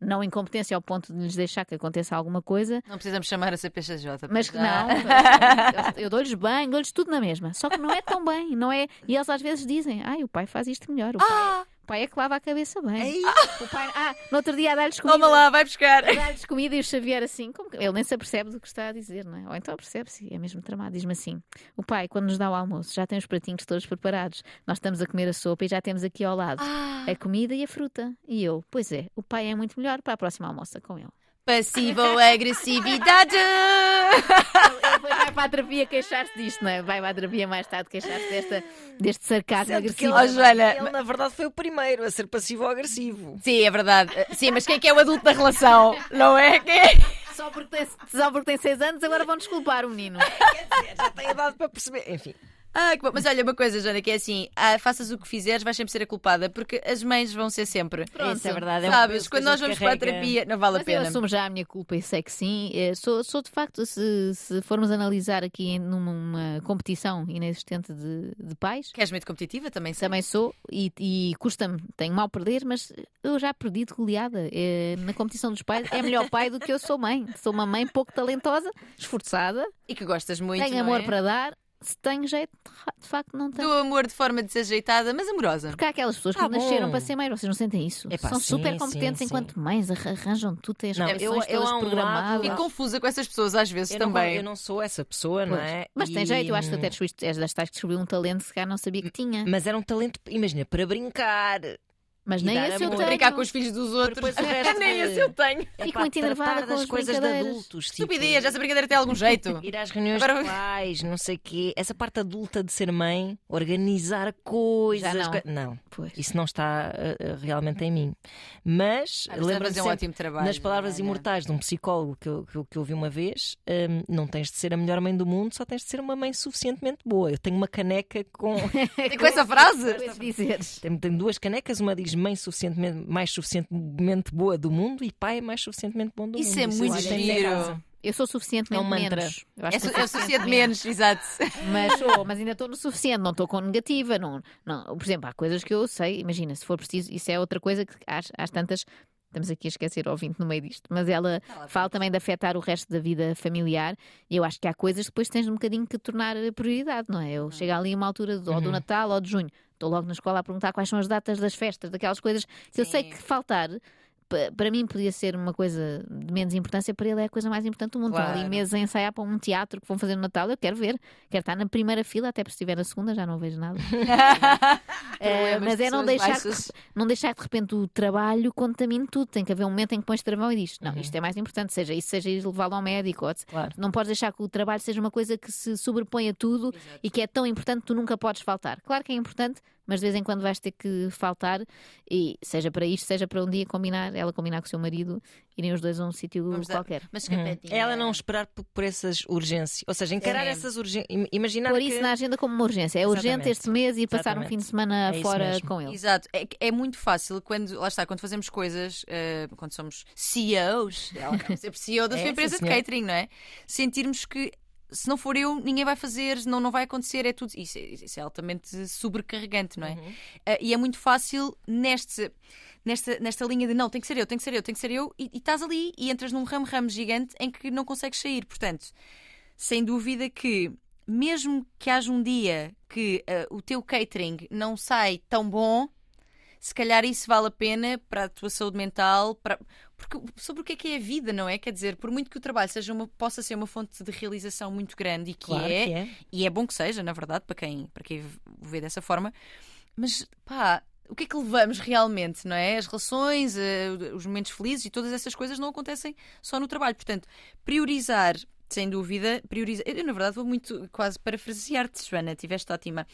não incompetência ao ponto de lhes deixar que aconteça alguma coisa, Não precisamos chamar a CPCJ. mas que já. não, eu, eu dou-lhes bem, dou-lhes tudo na mesma. Só que não é tão bem, não é? E eles às vezes dizem: ai, o pai faz isto melhor, o pai, Ah! o pai é que lava a cabeça bem. O pai, ah, no outro dia a dar-lhes comida. Toma lá, vai buscar. Dá-lhes comida e o Xavier assim, como que- ele nem se apercebe do que está a dizer, não é? Ou então percebe-se, é mesmo tramado. Diz-me assim: o pai, quando nos dá o almoço, já tem os pratinhos todos preparados, nós estamos a comer a sopa e já temos aqui ao lado Ah. a comida e a fruta. E eu, pois é, o pai é muito melhor para a próxima almoça com ele. Passivo-agressividade! Ele depois vai para a terapia queixar-se disto, não é? Vai para a terapia mais tarde queixar-se desta, deste sarcasmo Sendo que agressivo. ele, Oh, Joana, ele, na verdade, foi o primeiro a ser passivo ou agressivo. Sim, é verdade. Sim, mas quem é que é o adulto da relação? Não é? Quem é? Só porque, tem, só porque tem seis anos, agora vão desculpar o menino. Quer dizer, já tem idade para perceber. Enfim, Ah, que bom. Mas olha uma coisa, Joana, que é assim: ah, faças o que fizeres, vais sempre ser a culpada, porque as mães vão ser sempre. Pronto. isso é verdade. É um Sabes, peso que quando a nós gente vamos para a carrega. terapia, não vale a Mas eu pena. assumo já a minha culpa e sei que sim. Eh, Sou, sou de facto, se, se formos analisar aqui em- numa uma competição inexistente de, de pais, Queres muito competitiva também? sei. também sou e, e custa-me, tenho mal perder, mas eu já perdi de goleada. Eh, Na competição dos pais é melhor pai do que eu sou mãe. Sou uma mãe pouco talentosa, esforçada, E que gostas muito. tenho não amor é? para dar. Se tenho jeito, de facto não tenho. Do amor de forma desajeitada, mas amorosa. Porque há aquelas pessoas que Tá nasceram bom. para ser mães, vocês não sentem isso? Epá, São sim, super competentes sim, enquanto mães, arra- arranjam tudo, têm as Não, eu- eu todas um programadas. Fico confusa com essas pessoas às vezes eu não, também. eu não sou essa pessoa, não Pois. é? Mas tem E, jeito, eu acho que até descobriste- és das tais que descobriu um talento que se calhar não sabia que tinha. Mas era um talento, imagina, para brincar. Mas nem esse eu tenho. Brincar com os filhos dos outros. Resto Nem de- esse eu tenho. É Fico muito enervada com das as coisas de adultos. tipo, Estupidez, essa brincadeira tem algum jeito. Ir às reuniões Agora- de pais, não sei o quê. Essa parte adulta de ser mãe, organizar coisas. Já não. co- não. Pois. Isso não está uh, realmente em mim. Mas Ah, fazer um sempre, ótimo trabalho. nas palavras imortais de um psicólogo que eu, que eu, que eu ouvi uma vez, hum, não tens de ser a melhor mãe do mundo, só tens de ser uma mãe suficientemente boa. Eu tenho uma caneca com. Com essa frase? Tenho, tenho duas canecas, uma diz mãe suficientemente, mais suficientemente boa do mundo e pai mais suficientemente bom do Isso mundo. é muito eu tenho em giro. Eu sou suficientemente É um mantra. menos. Eu acho É, que su é suficiente menos, exato. Mas sou, mas ainda estou no suficiente, não estou com negativa. Não, não. Por exemplo, há coisas que eu sei, imagina, se for preciso, isso é outra coisa que às, às tantas. Estamos aqui a esquecer o ouvinte no meio disto, mas ela fala também de afetar o resto da vida familiar e eu acho que há coisas que depois tens um bocadinho que tornar prioridade, não é? Eu chego ali a uma altura do, ou do Natal ou de junho, estou logo na escola a perguntar quais são as datas das festas, daquelas coisas que eu sei que faltar. Pa- Para mim podia ser uma coisa de menos importância, para ele é a coisa mais importante do mundo. Estão ali Claro. meses a ensaiar para um teatro que vão fazer no Natal. Eu quero ver, quero estar na primeira fila, até porque se estiver na segunda já não vejo nada. Eh, mas é não deixar, baixas. que, não deixar que de repente o trabalho contamine tudo. Tem que haver um momento em que pões travão e diz: Não, isto é mais importante, seja isso, seja ir levá-lo ao médico. ou- Claro. Não podes deixar que o trabalho seja uma coisa que se sobrepõe a tudo e que é tão importante que tu nunca podes faltar. Claro que é importante, mas de vez em quando vais ter que faltar, e seja para isto, seja para um dia combinar, ela combinar com o seu marido, irem os dois a um sítio qualquer. Mas escapetinha. Ela não esperar por, por essas urgências. Ou seja, encarar É. essas urgências. Imaginar Pôr que... isso na agenda como uma urgência. É urgente Exatamente. este mês e passar um fim de semana É fora mesmo. com ele. Exato, é, é muito fácil quando, lá está, quando fazemos coisas, eh, quando somos CEOs, ela ser CEO da É, sua empresa de catering, não é? Sentirmos que se não for eu, ninguém vai fazer, não, não vai acontecer, é tudo. Isso, é- isso é altamente sobrecarregante, não é? Uhum. Eh, e é muito fácil neste. Nesta, nesta linha de não, tem que ser eu, tem que ser eu, tem que ser eu, e, e estás ali e entras num ramo-ramo gigante em que não consegues sair. Portanto, sem dúvida que, mesmo que haja um dia que eh, o teu catering não sai tão bom, se calhar isso vale a pena para a tua saúde mental, para... porque sobre o que é que é a vida, não é? Quer dizer, por muito que o trabalho seja uma, possa ser uma fonte de realização muito grande e que Claro é, que é. e é bom que seja, na verdade, para quem, para quem o vê dessa forma, mas pá. O que é que levamos realmente, não é? As relações, eh, os momentos felizes e todas essas coisas não acontecem só no trabalho. Portanto, priorizar, sem dúvida, priorizar. Eu, na verdade, vou muito quase parafrasear-te, Joana. Tiveste ótima.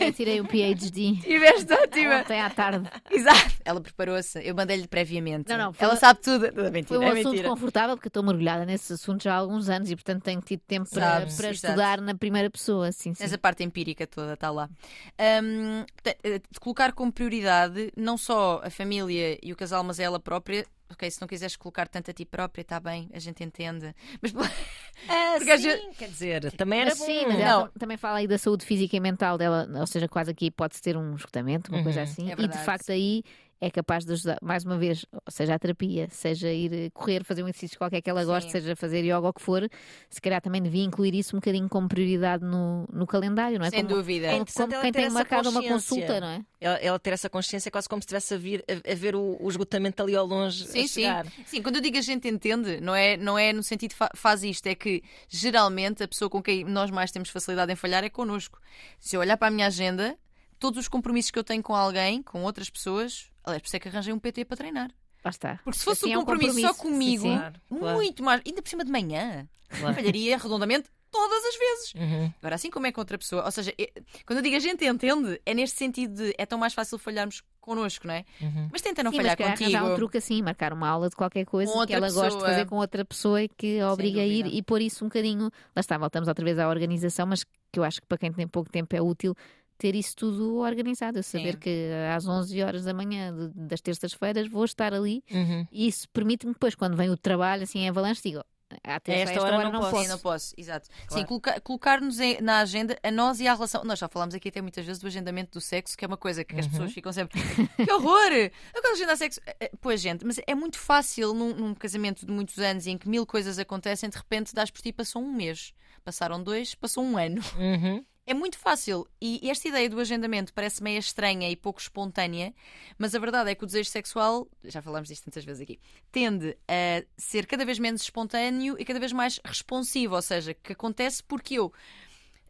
Eu tirei o PhD Tiveste ótima. ontem à tarde. Exato. Ela preparou-se. Eu mandei-lhe previamente. Não, não, foi- Ela sabe tudo. Não, mentira, Foi um é assunto mentira. confortável porque eu estou mergulhada nesse assunto já há alguns anos e, portanto, tenho tido tempo para, para estudar na primeira pessoa. Sim, sim. Essa parte empírica toda está lá. Portanto, eh, de colocar como prioridade não só a família e o casal, mas ela própria. Ok, se não quiseres colocar tanto a ti própria, está bem, a gente entende. Mas Ah, sim, quer dizer, também era Mas bom. sim, mas Não. também fala aí da saúde física e mental dela, ou seja, quase aqui pode ter um esgotamento, uma coisa Uhum. assim, É e de facto aí é capaz de ajudar, mais uma vez, seja a terapia, seja ir eh, correr, fazer um exercício qualquer que ela goste, Sim. seja fazer yoga ou o que for, se calhar também devia incluir isso um bocadinho como prioridade no, no calendário, não é? sem como, dúvida. É como, interessante como quem tem essa marcado uma consciência. consulta, não é? Ela, ela ter essa consciência quase como se estivesse a, vir, a, a ver o, o esgotamento ali ao longe. a Sim, sim. Sim, quando eu digo a gente entende, não é, não é no sentido fa faz isto, é que geralmente a pessoa com quem nós mais temos facilidade em falhar é connosco. Se eu olhar para a minha agenda, todos os compromissos que eu tenho com alguém, com outras pessoas, aliás, por isso é que arranjei um PT para treinar. Lá está. Porque se fosse Assim um é um compromisso, só compromisso. comigo, Sim, sim. Claro, claro. muito mais, ainda por cima de manhã, Claro. falharia redondamente todas as vezes. Uhum. Agora, assim como é com outra pessoa, ou seja, é- quando eu digo a gente entende, é neste sentido de é tão mais fácil falharmos connosco, não é? Uhum. Mas tenta não Sim, mas falhar calhar contigo. arranjar um truque assim, marcar uma aula de qualquer coisa que ela goste de pessoa. fazer com outra pessoa e que a obriga a ir e pôr isso um bocadinho. Lá está, voltamos outra vez à organização, mas que eu acho que para quem tem pouco tempo é útil ter isso tudo organizado. Eu saber Sim. que às 11 horas da manhã de- das terças-feiras vou estar ali Uhum. e isso permite-me depois, quando vem o trabalho, assim em avalanche, digo. "Ah, Até A esta hora não posso." Sim, não posso, exato. Claro. Sim, coloca- colocar-nos na agenda a nós e à relação. Nós já falámos aqui até muitas vezes do agendamento do sexo, que é uma coisa que as Uhum. pessoas ficam sempre. que horror! Agora agendar sexo. Eh, eh, Pois, gente, mas é muito fácil num, num casamento de muitos anos em que mil coisas acontecem, de repente dás por ti, passou um mês. Passaram dois, passou um ano. Uhum. É muito fácil. E esta ideia do agendamento parece meio estranha e pouco espontânea, mas a verdade é que o desejo sexual, já falámos disto tantas vezes aqui, tende a ser cada vez menos espontâneo e cada vez mais responsivo, ou seja, que acontece porque eu.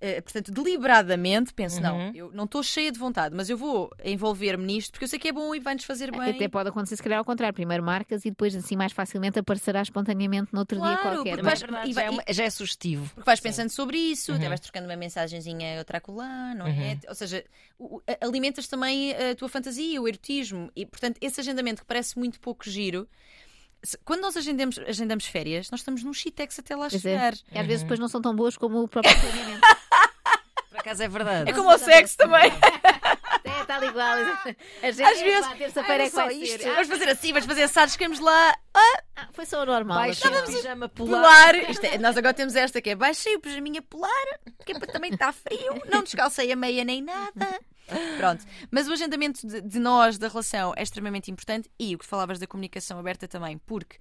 Eh, portanto, deliberadamente penso, não, Uhum. eu não estou cheia de vontade, mas eu vou envolver-me nisto porque eu sei que é bom e vai-nos fazer bem. Até pode acontecer, se calhar, ao contrário. Primeiro marcas e depois, assim, mais facilmente aparecerá espontaneamente no outro dia Claro, qualquer. porque não é? Verdade, e já, é uma- já é sugestivo. Porque vais pensando sobre isso, até Uhum. vais trocando uma mensagenzinha outra acolá, não Uhum. é? Ou seja, o- alimentas também a tua fantasia, o erotismo. E, portanto, esse agendamento que parece muito pouco giro, quando nós agendamos, agendamos férias, nós estamos num shitex até lá Pois é. chegar. E às vezes depois não são tão boas como o próprio planeamento. Por acaso é verdade. É como o sexo também. é tal igual. A gente, Às é, vezes- pá, terça-feira é só isto. Ah, Vamos fazer assim, vamos fazer assados, queremos lá ah, foi só o normal. Baixa assim. o pijama polar. pular. Isto é- nós agora temos esta que é baixei o pijaminha polar, que é para também estar frio, não descalcei a meia nem nada. Pronto, mas o agendamento de, de nós, da relação, é extremamente importante e o que falavas da comunicação aberta também, porque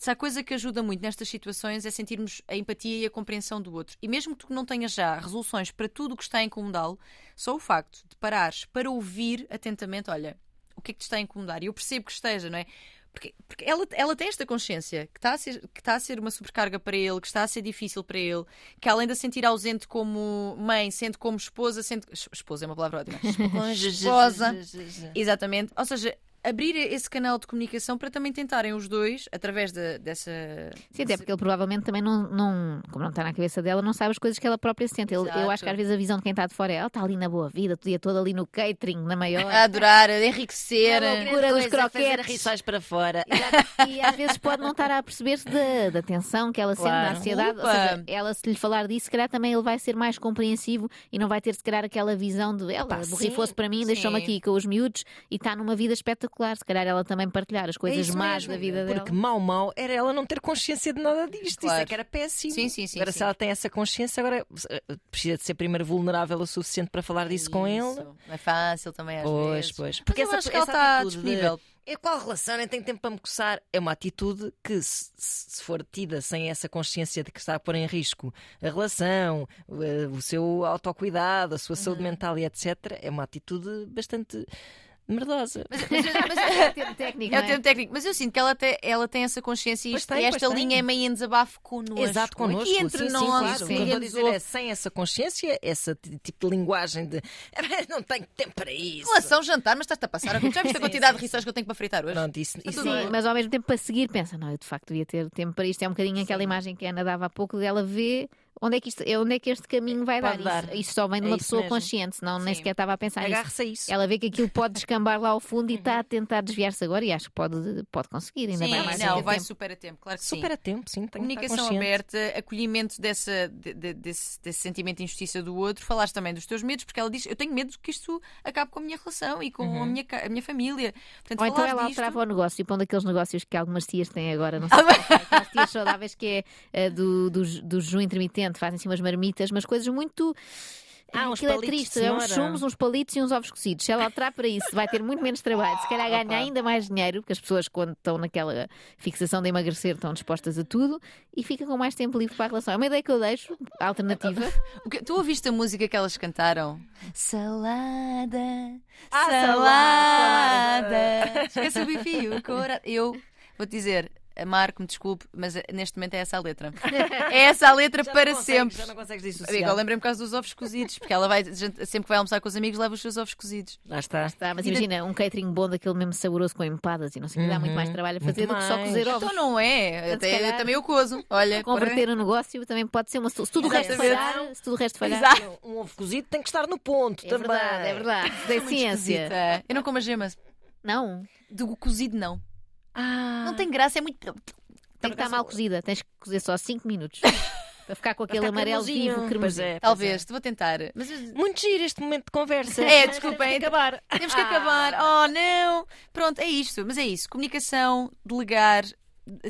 se há coisa que ajuda muito nestas situações é sentirmos a empatia e a compreensão do outro. E mesmo que tu não tenhas já resoluções para tudo o que está a incomodá-lo, só o facto de parares para ouvir atentamente, olha, o que é que te está a incomodar? E eu percebo que esteja, não é? Porque, porque ela, ela tem esta consciência que está, a ser, que está a ser uma sobrecarga para ele, que está a ser difícil para ele, que além de a sentir ausente como mãe, sente como esposa, sente. Esposa é uma palavra ótima. Esposa. Exatamente. Ou seja, abrir esse canal de comunicação para também tentarem os dois, através de- dessa. Sim, até porque ele provavelmente também não, não, como não está na cabeça dela, não sabe as coisas que ela própria sente. Ele- eu Exato. acho que às vezes a visão de quem está de fora é ela está ali na boa vida, o dia todo ali no catering, na maior. A adorar, a enriquecer. É loucura dos croquetes. Rissóis para fora. E às vezes pode não estar a perceber-se da, tensão que ela sente, Claro. da ansiedade. Ou seja, ela se lhe falar disso, se calhar também ele vai ser mais compreensivo e não vai ter se calhar aquela visão de ela borrifou-se sim, para mim, deixou-me aqui com os miúdos e está numa vida espetacular. Se calhar ela também partilhar as É coisas isso más mesmo, da vida dela. Porque mal, mal era ela não ter consciência de nada disto. Isso Claro. é que era péssimo. Sim, sim, sim, Agora, sim. se ela tem essa consciência, agora eh, precisa de ser primeiro vulnerável o suficiente para falar disso com ele. Isso. Não é fácil também às Pois, vezes. pois. Porque Porque eu essa- acho que ela essa está atitude de- disponível. É qual relação? Nem tenho tempo para me coçar. É uma atitude que, se, se for tida sem essa consciência de que está a pôr em risco a relação, o, eh, o seu autocuidado, a sua Uhum. saúde mental e etc., é uma atitude bastante merdosa. Mas, mas, mas, É o termo técnico, É o termo técnico, mas eu sinto que ela, te- ela tem essa consciência e isto- tem, esta pois tem. linha é meio em desabafo connosco. Exato, connosco. Aqui entre sim, nós, sim, claro. O que eu ninguém estou a nos dizer é sem essa consciência, esse t- tipo de linguagem de não tenho tempo para isso. Relação, jantar, mas estás-te a passar. Já viste a Sim, quantidade sim, de rissóis que eu tenho para fritar hoje? Pronto, isso, isso Sim, bem. mas ao mesmo tempo para seguir pensa, não, eu de facto devia ter tempo para isto. É um bocadinho aquela imagem que a Ana dava há pouco dela ver onde é que, isto, onde é que este caminho vai Pode dar. dar. Isso, isso só vem de É uma isso pessoa mesmo. consciente, senão nem Sim. sequer estava a pensar nisso. agarre-se a isso. Ela vê que aquilo pode descambar lá ao fundo e está a tentar desviar-se agora e acho que pode, pode conseguir, ainda Sim, bem mais não, tempo. vai super a tempo, claro que sim. Super a tempo, sim. Comunicação aberta, acolhimento dessa, de- de- desse, desse sentimento de injustiça do outro, falaste também dos teus medos, porque ela diz: Eu tenho medo que isto acabe com a minha relação e com Uhum. a, minha, a minha família. Portanto, Ou então ela disto- alterava o negócio, para um daqueles negócios que algumas tias têm agora, não sei se é, aquelas tias saudáveis que é eh, do, do, do jejum intermitente, fazem assim umas marmitas, mas coisas muito. Ah, uns Aquilo é triste, é uns chumos, uns palitos e uns ovos cozidos. Se ela alterar para isso, vai ter muito menos trabalho. Se calhar ganha ainda mais dinheiro, porque as pessoas, quando estão naquela fixação de emagrecer, estão dispostas a tudo e fica com mais tempo livre para a relação. É uma ideia que eu deixo, alternativa. Tu ouviste a música que elas cantaram? Salada, Ah, salada. Esquece o bife o cora- Eu vou-te dizer, Marco, me desculpe, mas eh, neste momento é essa a letra. É essa a letra para sempre. Já não consegues eu dissociar. lembrei-me por causa dos ovos cozidos, porque ela vai, sempre que vai almoçar com os amigos, leva os seus ovos cozidos. Lá está. Tá, mas Vida- imagina, um catering bom daquele mesmo saboroso com empadas e não sei o que, dá muito mais trabalho a fazer Muito do que só mais. cozer ovos. Então não é, se até calhar- também eu cozo. Olha, Converter o negócio também pode ser uma solução. Se tudo o resto falhar, se tudo o resto falhar. Exato. Um ovo cozido tem que estar no ponto É também. verdade, é verdade. Tem Muito ciência. esquisita. Eu não como as gemas. Não, Do cozido, não. Ah, Não tem graça, é muito. tem que estar mal cozida. Tens que cozer só 5 minutos para ficar com aquele amarelo vivo, Pois cremoso. é, Talvez, vou tentar. Mas é. Muito giro este momento de conversa. É, desculpem. temos que acabar. Temos que acabar. Oh, não! Pronto, é isto. Mas é isso. Comunicação, delegar,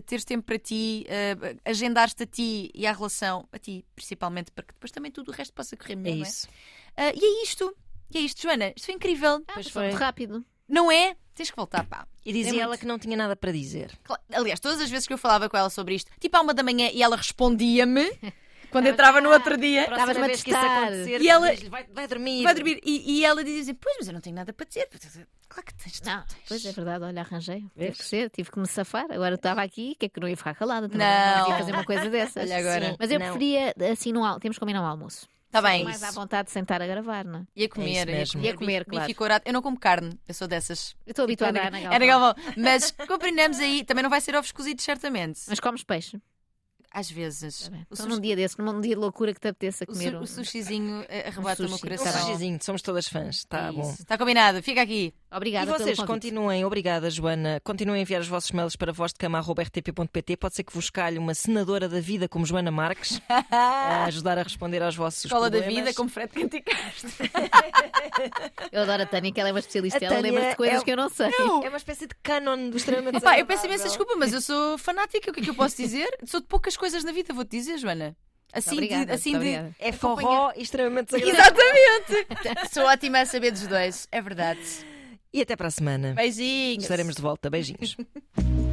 teres tempo para ti, eh, agendar-te a ti e à relação, a ti principalmente, para que depois também tudo o resto possa correr É melhor. não isso. Ah, e é isto. E é isto, Joana. Isto foi incrível. Ah, Pois passou muito foi. rápido. Não é? Tens que voltar, pá. E dizia É muito. ela que não tinha nada para dizer. Aliás, todas as vezes que eu falava com ela sobre isto, tipo à uma da manhã, e ela respondia-me quando entrava no outro dia. Estavas-me Próxima a vez que isso acontecer, E ela- vai, vai dormir. Vai dormir. E, e ela dizia assim: Pois, mas eu não tenho nada para dizer. Claro que tens. Não, tens. pois é verdade, olha, arranjei. Teve que ser, tive que me safar. Agora estava aqui, que é que não ia ficar calada também. Não. ia fazer uma coisa dessas. Olha agora. Sim. Mas eu Não. preferia assim no Temos que combinar um almoço. Está bem. Mais à vontade de sentar a gravar, não é? Ia comer, É isso mesmo. ia Ia comer, claro. bife e courado. Eu não como carne, eu sou dessas. Eu estou habituada a Ana. Galvão. Mas compreendemos aí, também não vai ser ovos cozidos, certamente. Mas comes peixe. Às vezes. Tá. O, Então, sushi- num dia desse, num dia de loucura que te apeteça o, comer. su- um- o sushizinho eh, arrebata o meu sushi. Um coração. sushizinho, somos todas fãs. Está bom. Está combinado, fica aqui. Obrigada E vocês continuem, obrigada Joana, continuem a enviar os vossos mails para vozdecama.rtp.pt. Pode ser que vos calhe uma senadora da vida como Joana Marques a ajudar a responder aos vossos Escola da problemas. vida, como Fred Canticastro. Eu adoro a Tânia, que ela é uma especialista. A Ela Tânia lembra-se de coisas é- que eu não sei. É uma espécie de canon do extremamente Epá, eu peço imensa desculpa, mas eu sou fanática. O que é que eu posso dizer? Sou de poucas coisas na vida, vou-te dizer, Joana. Assim Obrigada, de. Assim de... É forró e extremamente desagradável. Exatamente! sou ótima a saber dos dois, é verdade. E até para a semana. Beijinhos. Estaremos de volta. Beijinhos.